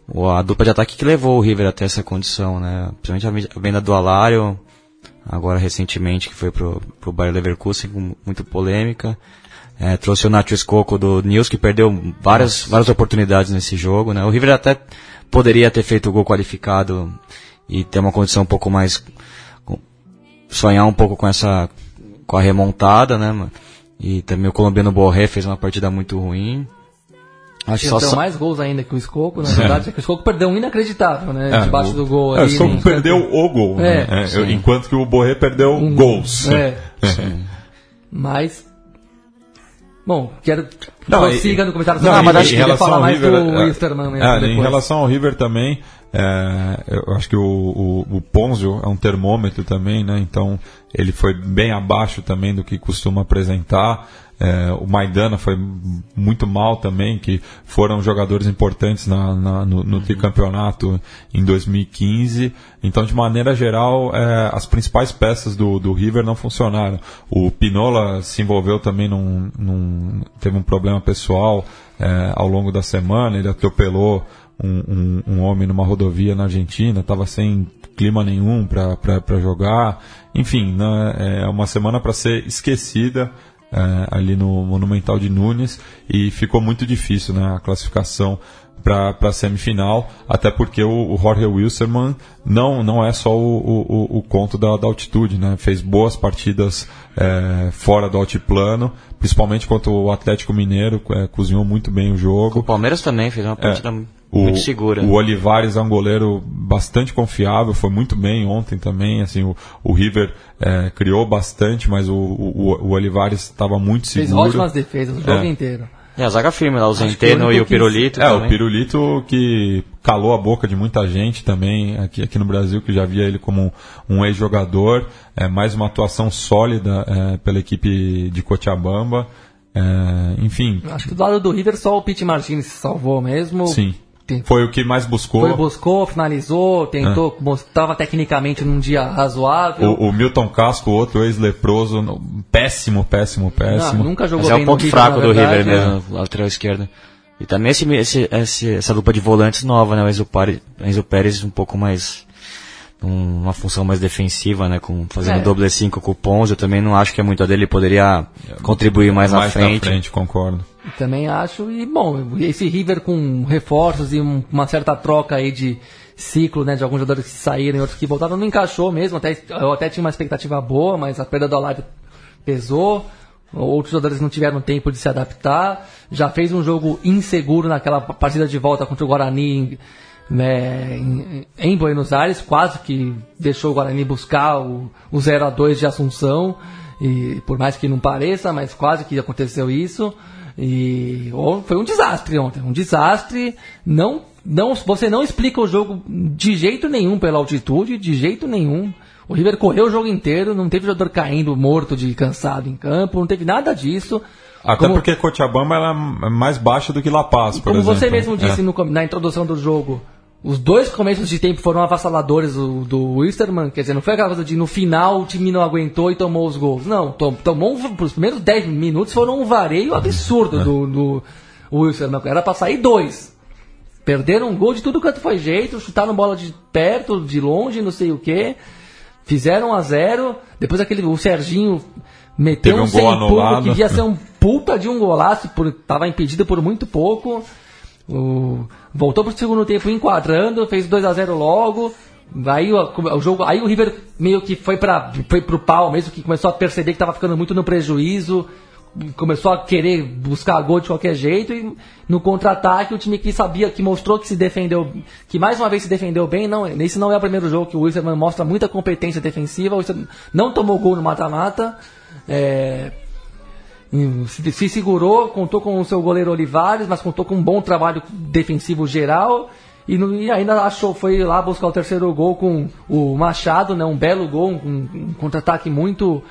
o, a dupla de ataque que levou o River até essa condição, né? Principalmente a venda do Alário, agora recentemente, que foi pro, pro Bayer Leverkusen, com muita polêmica. É, trouxe o Nacho Escoco do News, que perdeu várias, várias oportunidades nesse jogo, né? O River até poderia ter feito o gol qualificado e ter uma condição um pouco mais sonhar um pouco com essa com a remontada, né? E também o colombiano Borré fez uma partida muito ruim. Acho que só mais gols ainda que o Escoco, na verdade, é que o Escoco perdeu um inacreditável, né? É, debaixo o, do gol. É, o Escoco perdeu o gol, é, né? É, enquanto que o Borré perdeu um, gols. É. Mas Bom, quero não, prossiga e, no comentário não, não, mas acho que ele falar mais River, do é, Wisterman mesmo. É, em relação ao River também, é, eu acho que o, o, o Ponzio é um termômetro também, né? Então ele foi bem abaixo também do que costuma apresentar. É, o Maidana foi muito mal também, que foram jogadores importantes na, na, no, no tricampeonato em 2015. Então, de maneira geral, é, as principais peças do, do River não funcionaram. O Pinola se envolveu também num. num teve um problema pessoal é, ao longo da semana, ele atropelou um, um, um homem numa rodovia na Argentina, estava sem clima nenhum para jogar. Enfim, né, é uma semana para ser esquecida é, ali no Monumental de Nunes e ficou muito difícil né, a classificação para a semifinal, até porque o, o Jorge Wilsermann não, não é só o, o, o conto da, da, altitude, né? fez boas partidas é, fora do altiplano, principalmente contra o Atlético Mineiro, é, cozinhou muito bem o jogo. O Palmeiras também fez uma partida é, o, muito segura. O Olivares é um goleiro bastante confiável, foi muito bem ontem também. Assim, o, o River é, criou bastante, mas o, o, o Olivares estava muito seguro. Fez ótimas defesas o jogo é. inteiro. É, a zaga firme lá, o Zenteno e o Pirulito. É, também. o Pirulito que calou a boca de muita gente também aqui, aqui no Brasil, que já via ele como um, um ex-jogador. É, mais uma atuação sólida é, pela equipe de Cochabamba. É, enfim. Acho que do lado do River só o Pete Martins se salvou mesmo. Sim. Foi o que mais buscou. Foi, buscou, finalizou, tentou, estava tecnicamente num dia razoável. O, o Milton Casco, outro ex-leproso, péssimo, péssimo, péssimo. Não, nunca jogou Mas bem é o ponto fraco do River mesmo, é. lateral esquerdo. E também esse, esse, esse, essa dupla de volantes nova, né? O Enzo Pérez, Enzo Pérez um pouco mais uma função mais defensiva, né, com fazendo é. doble 5 com o Pons, eu também não acho que é muito a dele, poderia contribuir mais, mais na frente. frente, concordo. Também acho, e bom, esse River com reforços e um, uma certa troca aí de ciclo, né, de alguns jogadores que saíram e outros que voltaram, não encaixou mesmo, até, eu até tinha uma expectativa boa, mas a perda do Alário pesou, outros jogadores não tiveram tempo de se adaptar, já fez um jogo inseguro naquela partida de volta contra o Guarani né, em, em, Buenos Aires, quase que deixou o Guarani buscar o, o 0 a 2 de Assunção, e por mais que não pareça, mas quase que aconteceu isso. E foi um desastre ontem, um desastre. Não, não, você não explica o jogo de jeito nenhum pela altitude, de jeito nenhum. O River correu o jogo inteiro, não teve jogador caindo morto de cansado em campo, não teve nada disso. Até como, porque Cochabamba é mais baixa do que La Paz, por como exemplo. você mesmo disse é. no, na introdução do jogo, os dois começos de tempo foram avassaladores do, do Wisterman, quer dizer, não foi aquela coisa de no final o time não aguentou e tomou os gols. Não, tomou um, os primeiros 10 minutos foram um vareio absurdo do, do Wisterman. Era para sair dois. perderam um gol de tudo quanto foi jeito, chutaram bola de perto, de longe, não sei o que. Fizeram 1 a 0 Depois aquele, o Serginho meteu Teve um um sem gol anulado. que devia ser um puta de um golaço, por, tava impedido por muito pouco. O, voltou pro segundo tempo enquadrando, fez 2 a 0 logo. Aí o, o jogo, aí o River meio que foi para foi pro pau mesmo, que começou a perceber que estava ficando muito no prejuízo, começou a querer buscar gol de qualquer jeito e no contra-ataque o time que sabia, que mostrou que se defendeu, que mais uma vez se defendeu bem, não, esse não é o primeiro jogo que o Wilson mostra muita competência defensiva, o Wilson não tomou gol no mata-mata, é, se, se segurou, contou com o seu goleiro Olivares, mas contou com um bom trabalho defensivo geral. E, no- e ainda achou, foi lá buscar o terceiro gol com o Machado, né, um belo gol, um, um contra-ataque muito,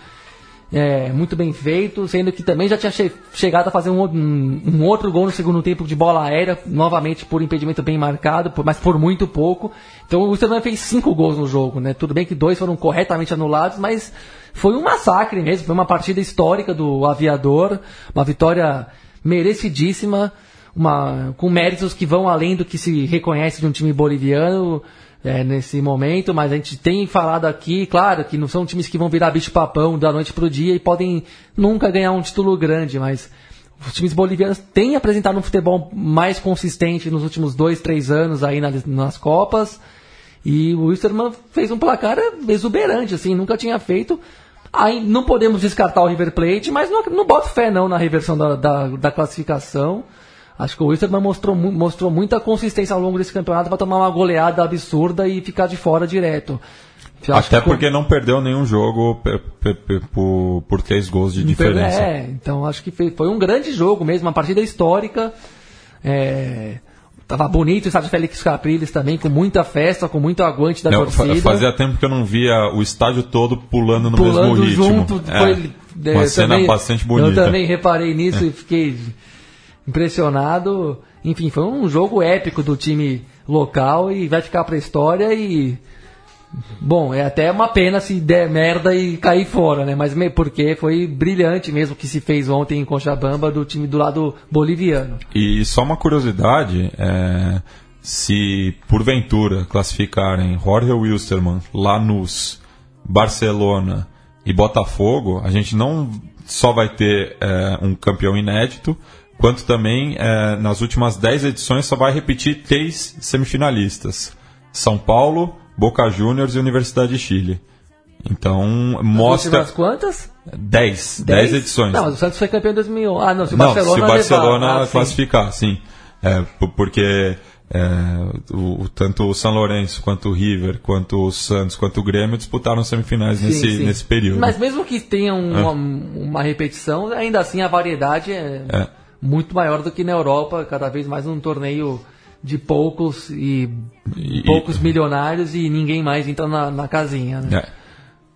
é, muito bem feito, sendo que também já tinha che- chegado a fazer um, um- um outro gol no segundo tempo de bola aérea, novamente por impedimento bem marcado, por- mas por muito pouco. Então o Wilstermann fez cinco gols no jogo, né? Tudo bem que dois foram corretamente anulados, mas foi um massacre mesmo, foi uma partida histórica do aviador, uma vitória merecidíssima, uma, com méritos que vão além do que se reconhece de um time boliviano é, nesse momento, mas a gente tem falado aqui, claro, que não são times que vão virar bicho-papão da noite pro dia e podem nunca ganhar um título grande, mas os times bolivianos têm apresentado um futebol mais consistente nos últimos dois, três anos aí nas, nas Copas. E o Wilstermann fez um placar exuberante, assim, nunca tinha feito. Aí não podemos descartar o River Plate, mas não, não boto fé não na reversão da, da, da classificação. Acho que o Wilstermann mostrou, mostrou muita consistência ao longo desse campeonato para tomar uma goleada absurda e ficar de fora direto. Eu Até com- porque não perdeu nenhum jogo por, por três gols de diferença. É, então acho que foi, um grande jogo mesmo, uma partida histórica. É, tava bonito o estádio Félix Capriles também, com muita festa, com muito aguante da fa- torcida. fazia tempo que eu não via o estádio todo pulando no pulando mesmo ritmo. junto. É, Foi, é, uma eu cena também- bastante bonita. É. Eu também reparei nisso e fiquei impressionado. Enfim, foi um jogo épico do time local e vai ficar pra história e. Bom, é até uma pena se der merda e cair fora, né? Mas porque foi brilhante mesmo que se fez ontem em Cochabamba do time do lado boliviano. E só uma curiosidade, é, se porventura classificarem Jorge Wilstermann, Lanús, Barcelona e Botafogo, a gente não só vai ter é, um campeão inédito, quanto também é, nas últimas 10 edições só vai repetir três semifinalistas: São Paulo, Boca Juniors e Universidade de Chile. Então mostra Últimas quantas? 10, 10 edições. Não, mas o Santos foi campeão em 2001. Ah, não, se o Não, Barcelona, se o Barcelona levar, ah, sim. classificar, sim. É, p- porque é, o, tanto o São Lourenço, quanto o River, quanto o Santos, quanto o Grêmio disputaram semifinais Sim, nesse, sim. nesse período. Mas mesmo que tenha um- uma, uma repetição, ainda assim a variedade é, É. muito maior do que na Europa, cada vez mais um torneio de poucos e, E- poucos milionários e ninguém mais entra na, na casinha. Né? É.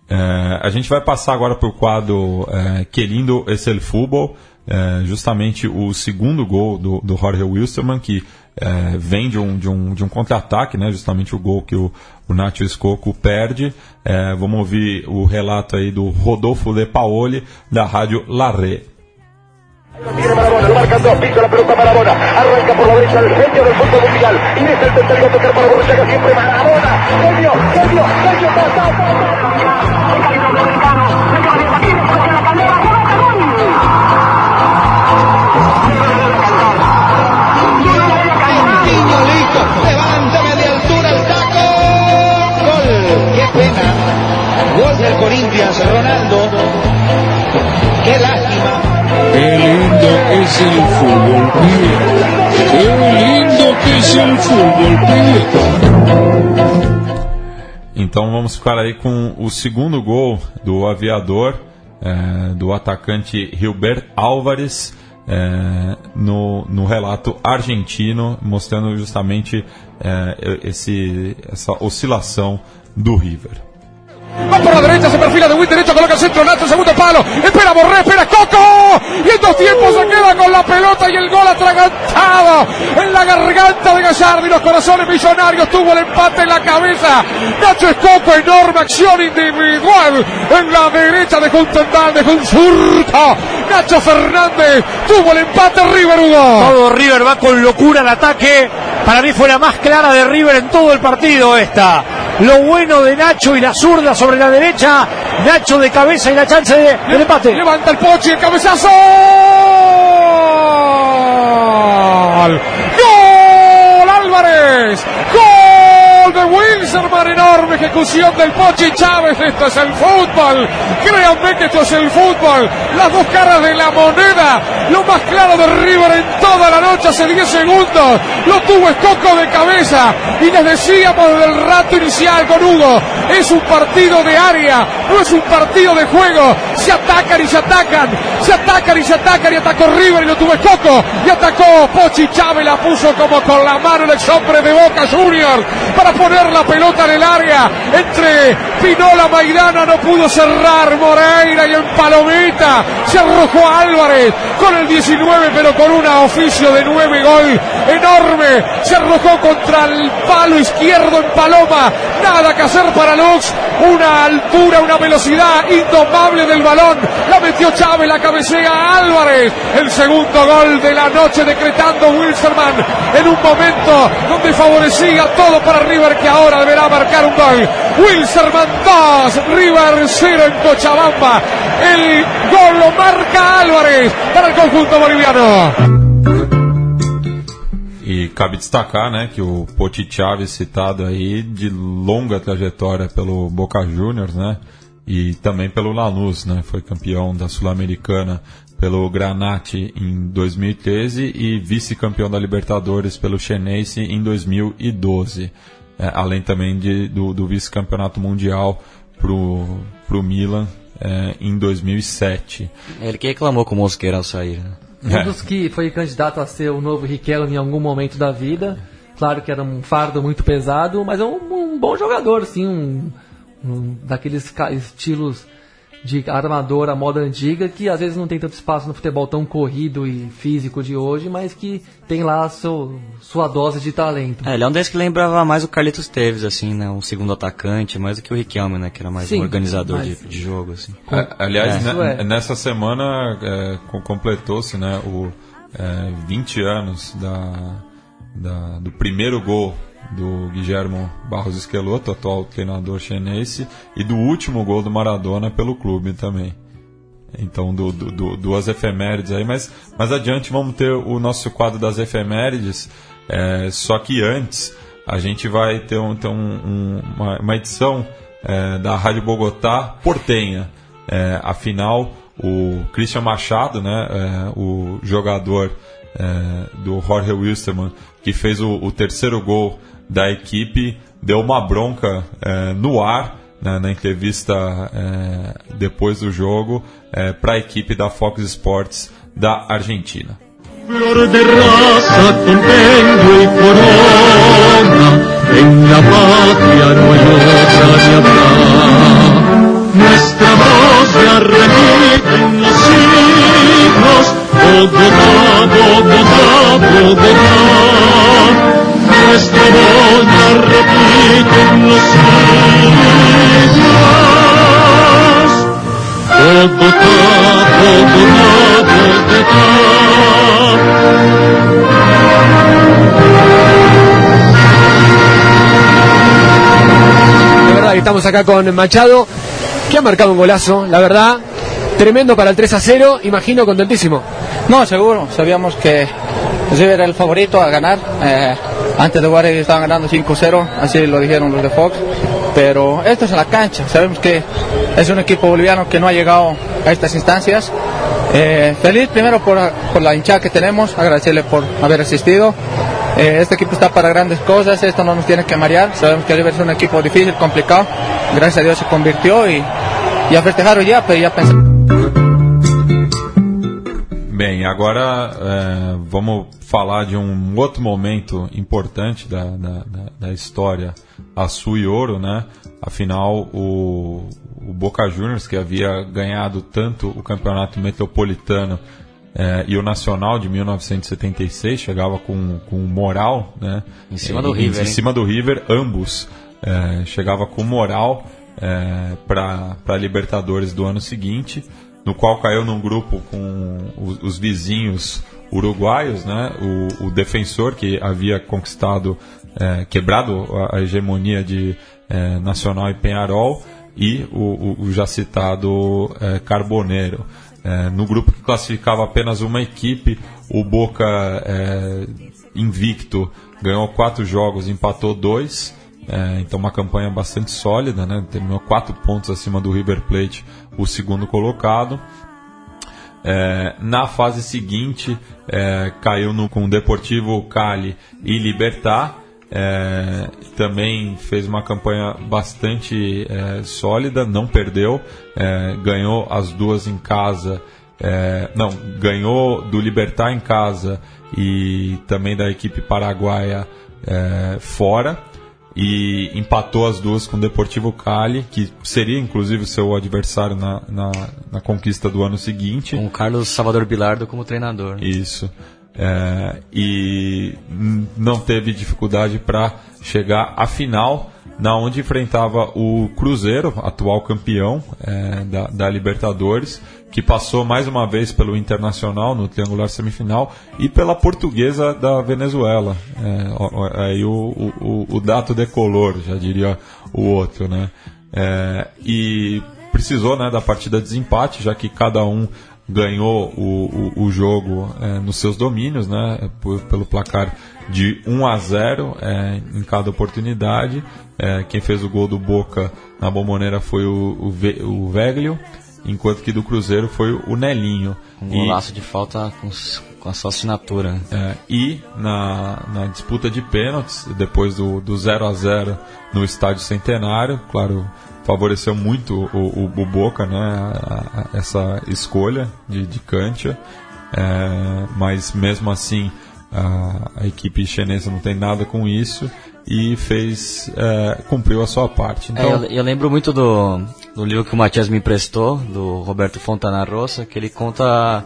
É, a gente vai passar agora para o quadro é, Que Lindo es el Fútbol, é, justamente o segundo gol do, do Jorge Wilstermann, que é, vem de um, de um, de um contra-ataque, né, justamente o gol que o, o Nacho Escoco perde. É, vamos ouvir o relato aí do Rodolfo De Paoli, da rádio Larre. Tiene Maradona, lo marcan dos, pisa la pelota Maradona, arranca por la derecha el genio del fútbol mundial, ingresa el tercero tocar para Borruchaga, siempre Maradona, genio, genio, genio. Niño listo, levántame de altura el taco. Gol, qué pena. Gol del Corinthians, Ronaldo. Es el fútbol. Qué lindo que es el fútbol, pibe. Então vamos ficar aí com o segundo gol do aviador, é, do atacante Gilbert Álvares, é, no, no relato argentino, mostrando justamente é, esse, essa oscilação do River. Va por la derecha, se perfila de Win derecho, coloca el centro, Nacho, segundo palo. Espera Borré, espera Coco. Y en dos tiempos se queda con la pelota y el gol atragantado en la garganta de Gallardo y los corazones millonarios. Tuvo el empate en la cabeza. Nacho Escoco, enorme acción individual en la derecha de un tendal, de un surto. Nacho Fernández tuvo el empate River Hugo. Todo River va con locura al ataque. Para mí fue la más clara de River en todo el partido esta. Lo bueno de Nacho y la zurda sobre la derecha. Nacho de cabeza y la chance de, del empate. Levanta el Pochi, el cabezazo. ¡Gol! ¡Gol Álvarez! ¡Gol de Wilserman! Enorme ejecución del Pochi Chávez. Esto es el fútbol. Créanme que esto es el fútbol. Las dos caras de la moneda. Lo más claro de River en toda la noche hace 10 segundos. Lo tuvo Escoco de cabeza. Y les decíamos desde el rato inicial con Hugo. Es un partido de área. No es un partido de juego. Se atacan y se atacan. Se atacan y se atacan. Y atacó River y lo tuvo Escoco. Y atacó Pochi Chávez. La puso como con la mano el ex hombre de Boca Juniors. Para poner la pelota en el área. Entre Pinola Maidana no pudo cerrar Moreira y en Palomita. Se arrojó Álvarez con el 19 pero con un oficio de 9 gol enorme. Se arrojó contra el palo izquierdo en Paloma. Nada que hacer para Lux. Una altura, una velocidad indomable del balón. La metió Chávez, la cabecea Álvarez. El segundo gol de la noche decretando Wilstermann en un momento donde favorecía todo para Que ahora deberá marcar un gol. Wilstermann 2, River 0 en Cochabamba. El gol lo marca Álvarez para el conjunto boliviano. E cabe destacar, né, que o Poti Chaves citado aí de longa trajetória pelo Boca Juniors, né, e também pelo Lanús, né, foi campeão da Sul-Americana pelo Granate em 2013 e vice-campeão da Libertadores pelo Chenense em 2012, é, além também de, do, do vice-campeonato mundial pro, pro Milan é, em 2007. Ele que reclamou com o Mosqueira ao sair, né? Um dos que foi candidato a ser o novo Riquelme em algum momento da vida. Claro que era um fardo muito pesado, mas é um, um bom jogador, sim, um, um daqueles estilos de armador à moda antiga que às vezes não tem tanto espaço no futebol tão corrido e físico de hoje, mas que tem lá seu, sua dose de talento. É, ele é um desses que lembrava mais o Carlitos Teves, assim, né? Um segundo atacante, mais do que o Riquelme, né? Que era mais Sim, um organizador mas- de, de jogo, assim. É, aliás, É. né, é. nessa semana é, co- completou-se né, o é, 20 anos da, da- do primeiro gol do Guilhermo Barros Esqueloto, atual treinador chinense, e do último gol do Maradona pelo clube também. Então, do, do- do- duas efemérides aí, mas mais adiante vamos ter o nosso quadro das efemérides, é, só que antes a gente vai ter, um, ter um- um- uma, uma edição é, da Rádio Bogotá Portenha. É, afinal, o Christian Machado, né, é, o jogador é, do Jorge Wilstermann, que fez o, o terceiro gol da equipe, deu uma bronca é, no ar né, na entrevista é, depois do jogo para a equipe da Fox Sports da Argentina. Flor de raza y corona, en la patria no hay otra acá. Nuestra voz ya en los Bogotá, Bogotá. Nuestra voz ya repite en los hijos, Bogotá, Bogotá, Bogotá. La verdad que estamos acá con Machado, que ha marcado un golazo, la verdad. Tremendo para el 3 a 0, imagino contentísimo. No, seguro. Sabíamos que River era el favorito a ganar. Eh, antes de ellos estaban ganando 5-0, así lo dijeron los de Fox. Pero esto es en la cancha. Sabemos que es un equipo boliviano que no ha llegado a estas instancias. Eh, feliz primero por, por la hinchada que tenemos, agradecerle por haber asistido. Eh, este equipo está para grandes cosas, esto no nos tiene que marear. Sabemos que River es un equipo difícil, complicado. Gracias a Dios se convirtió y, y a festejar ya, pero ya pensamos. Bem, agora é, vamos falar de um outro momento importante da, da, da- história Açu e Ouro, né? Afinal, o, o Boca Juniors, que havia ganhado tanto o campeonato metropolitano é, e o nacional de 1976, chegava com, com moral, né? Em cima do River, Em hein? cima do River, ambos é, chegava com moral é, para Libertadores do ano seguinte, no qual caiu num grupo com os, os vizinhos uruguaios, né? O, o defensor que havia conquistado, é, quebrado a, hegemonia de é, Nacional e Penharol e o, o, o já citado é, Carboneiro. É, no grupo que classificava apenas uma equipe, o Boca é, invicto ganhou quatro jogos, empatou dois. É, então uma campanha bastante sólida, né? Terminou quatro pontos acima do River Plate, o segundo colocado. É, na fase seguinte, é, caiu no, com Deportivo Cali e Libertar. É, também fez uma campanha bastante é, sólida, não perdeu, é, ganhou as duas em casa. É, não, ganhou do Libertar em casa e também da equipe paraguaia fora e empatou as duas com o Deportivo Cali, que seria inclusive o seu adversário na, na, na conquista do ano seguinte. Com o Carlos Salvador Bilardo como treinador. Isso. É, e não teve dificuldade para chegar à final, na onde enfrentava o Cruzeiro, atual campeão é, da, da, Libertadores, que passou mais uma vez pelo Internacional no triangular semifinal e pela Portuguesa da Venezuela. É, aí o, o, o dato decolor, já diria o outro, né? É, e precisou né, da partida de desempate, já que cada um ganhou o, o, o jogo é, nos seus domínios, né, por, pelo placar de 1 a 0 é, em cada oportunidade. É, quem fez o gol do Boca na Bomboneira foi o, o, Ve, o Veglio, enquanto que do Cruzeiro foi o Nelinho. Um golaço e, de falta com, com a sua assinatura. É, e na, na disputa de pênaltis, depois do, do 0 a 0 no Estádio Centenário, claro, favoreceu muito o, o, o Boca, né? A, a, essa escolha de, de Kantia. É, mas mesmo assim a, a, equipe chinesa não tem nada com isso e fez é, cumpriu a sua parte. Então... É, eu, eu, lembro muito do, do livro que o Matias me emprestou, do Roberto Fontana Rosa, que ele conta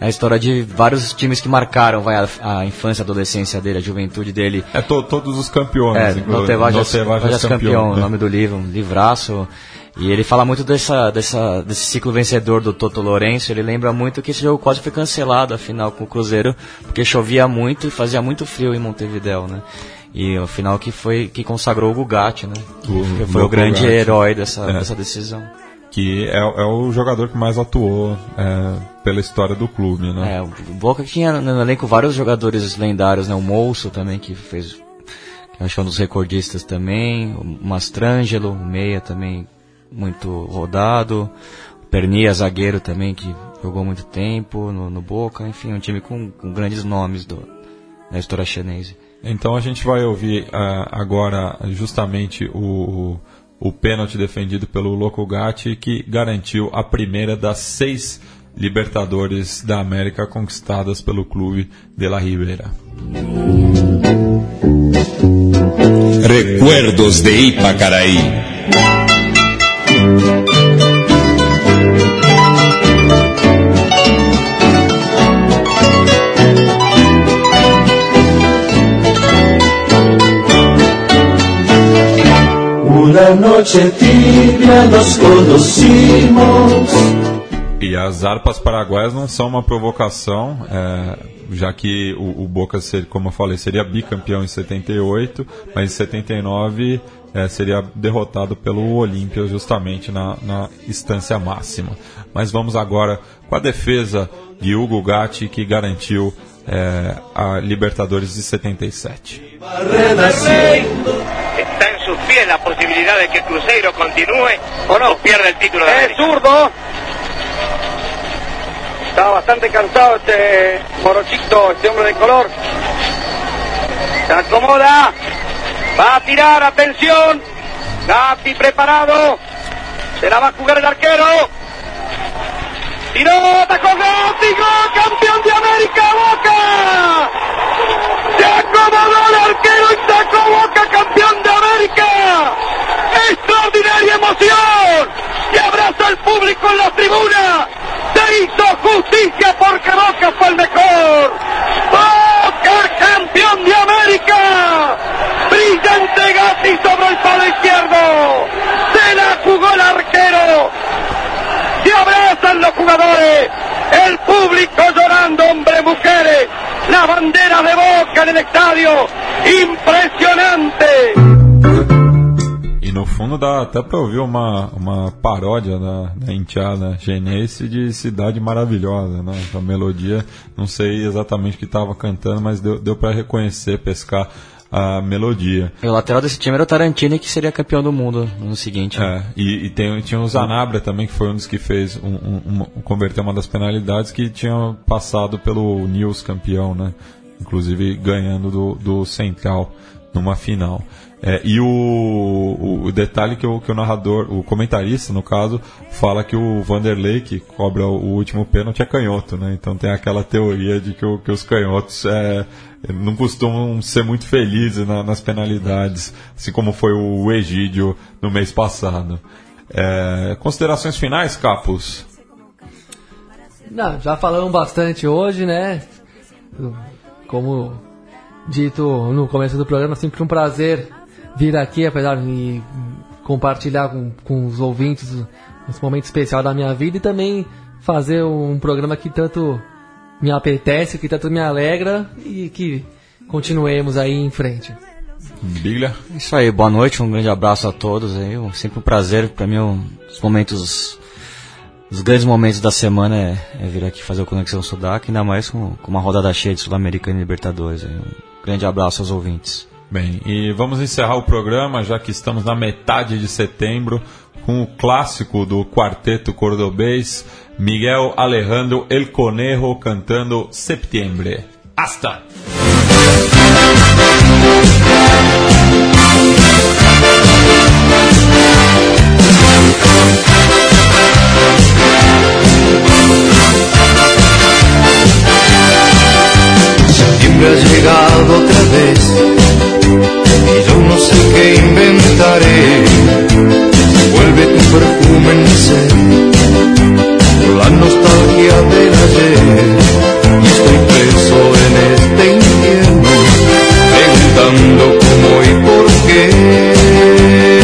a história de vários times que marcaram vai, a, a infância, a adolescência dele, a juventude dele. É to, todos os campeões. É, Notevajas campeão, campeão, o nome do livro, um livraço. E ele fala muito dessa, dessa, desse ciclo vencedor do Toto Lourenço. Ele lembra muito que esse jogo quase foi cancelado, afinal, com o Cruzeiro, porque chovia muito e fazia muito frio em Montevideo, né? E o final que foi que consagrou o Gugatti, né? O, que foi o, grande herói dessa, é. dessa decisão que é, é, o jogador que mais atuou é, pela história do clube, né? É, o Boca tinha no elenco vários jogadores lendários, né? O Mousso também, que fez, que acho um dos recordistas também, o Mastrangelo, o Meia também muito rodado, o Pernia, zagueiro também, que jogou muito tempo no, no Boca, enfim, um time com, com grandes nomes do, da história chinesa. Então a gente vai ouvir uh, agora justamente o o pênalti defendido pelo Loco Gatti, que garantiu a primeira das seis Libertadores da América conquistadas pelo clube de La Ribera. Recuerdos de Ipacaraí. Una noche tibia nos conocimos. E as harpas paraguaias não são uma provocação, é, já que o, o Boca, ser, como eu falei, seria bicampeão em 78, mas em 79 é, seria derrotado pelo Olímpia justamente na, na instância máxima. Mas vamos agora com a defesa de Hugo Gatti, que garantiu é, a Libertadores de 77. Está la posibilidad de que Cruzeiro continúe o no pierda el título de Es zurdo. Está bastante cansado este morochito, este hombre de color. Se acomoda. Va a tirar, atención. Gatti preparado. Se la va a jugar el arquero. Tiró, atacó Gatti, gol, campeón de América, Boca. Se acomodó el arquero y sacó Boca, campeón de América. Extraordinaria emoción. Y abraza al público en la tribuna. Se hizo justicia porque Boca fue el mejor. Boca, campeón de América. Brillante Gatti sobre el palo izquierdo. Se la jugó el arquero. Los jugadores, el público llorando, hombres, mujeres, la bandera de boca en el estadio, impresionante. E no fundo dá até pra ouvir uma, uma paródia da, da enteada genense de Cidade Maravilhosa, né? A melodia, não sei exatamente o que estava cantando, mas deu, deu para reconhecer, pescar a melodia. E o lateral desse time era o Tarantini, que seria campeão do mundo no seguinte. É, e, e tem, tinha o Zanabra também, que foi um dos que fez um, um, um, converter uma das penalidades que tinha passado pelo News campeão, né? Inclusive ganhando do, do Central numa final. É, e o, o, o, detalhe que o, que o narrador, o comentarista, no caso, fala que o Vanderlei, que cobra o último pênalti, é canhoto, né? Então tem aquela teoria de que, que os canhotos é, não costumam ser muito felizes na, nas penalidades, assim como foi o Egídio no mês passado. É, considerações finais, Capos? Não, já falamos bastante hoje, né? Como dito no começo do programa, sempre um prazer vir aqui, apesar de compartilhar com, com os ouvintes esse momento especial da minha vida e também fazer um programa que tanto me apetece, que tanto me alegra e que continuemos aí em frente. Biglia. Isso aí, boa noite, um grande abraço a todos. Aí, sempre um prazer, para mim, os momentos, os grandes momentos da semana é, é vir aqui fazer o Conexão Sudaca, ainda mais com, com uma rodada cheia de Sul-Americana e Libertadores. Aí, um grande abraço aos ouvintes. Bem, e vamos encerrar o programa, já que estamos na metade de setembro, com o clássico do quarteto cordobês, Miguel Alejandro El Conejo cantando Septiembre. Hasta! Septiembre has llegado otra vez y yo no sé qué inventaré. Vuelve tu perfume en mi ser, la nostalgia del ayer. Y estoy preso en este invierno, preguntando cómo y por qué.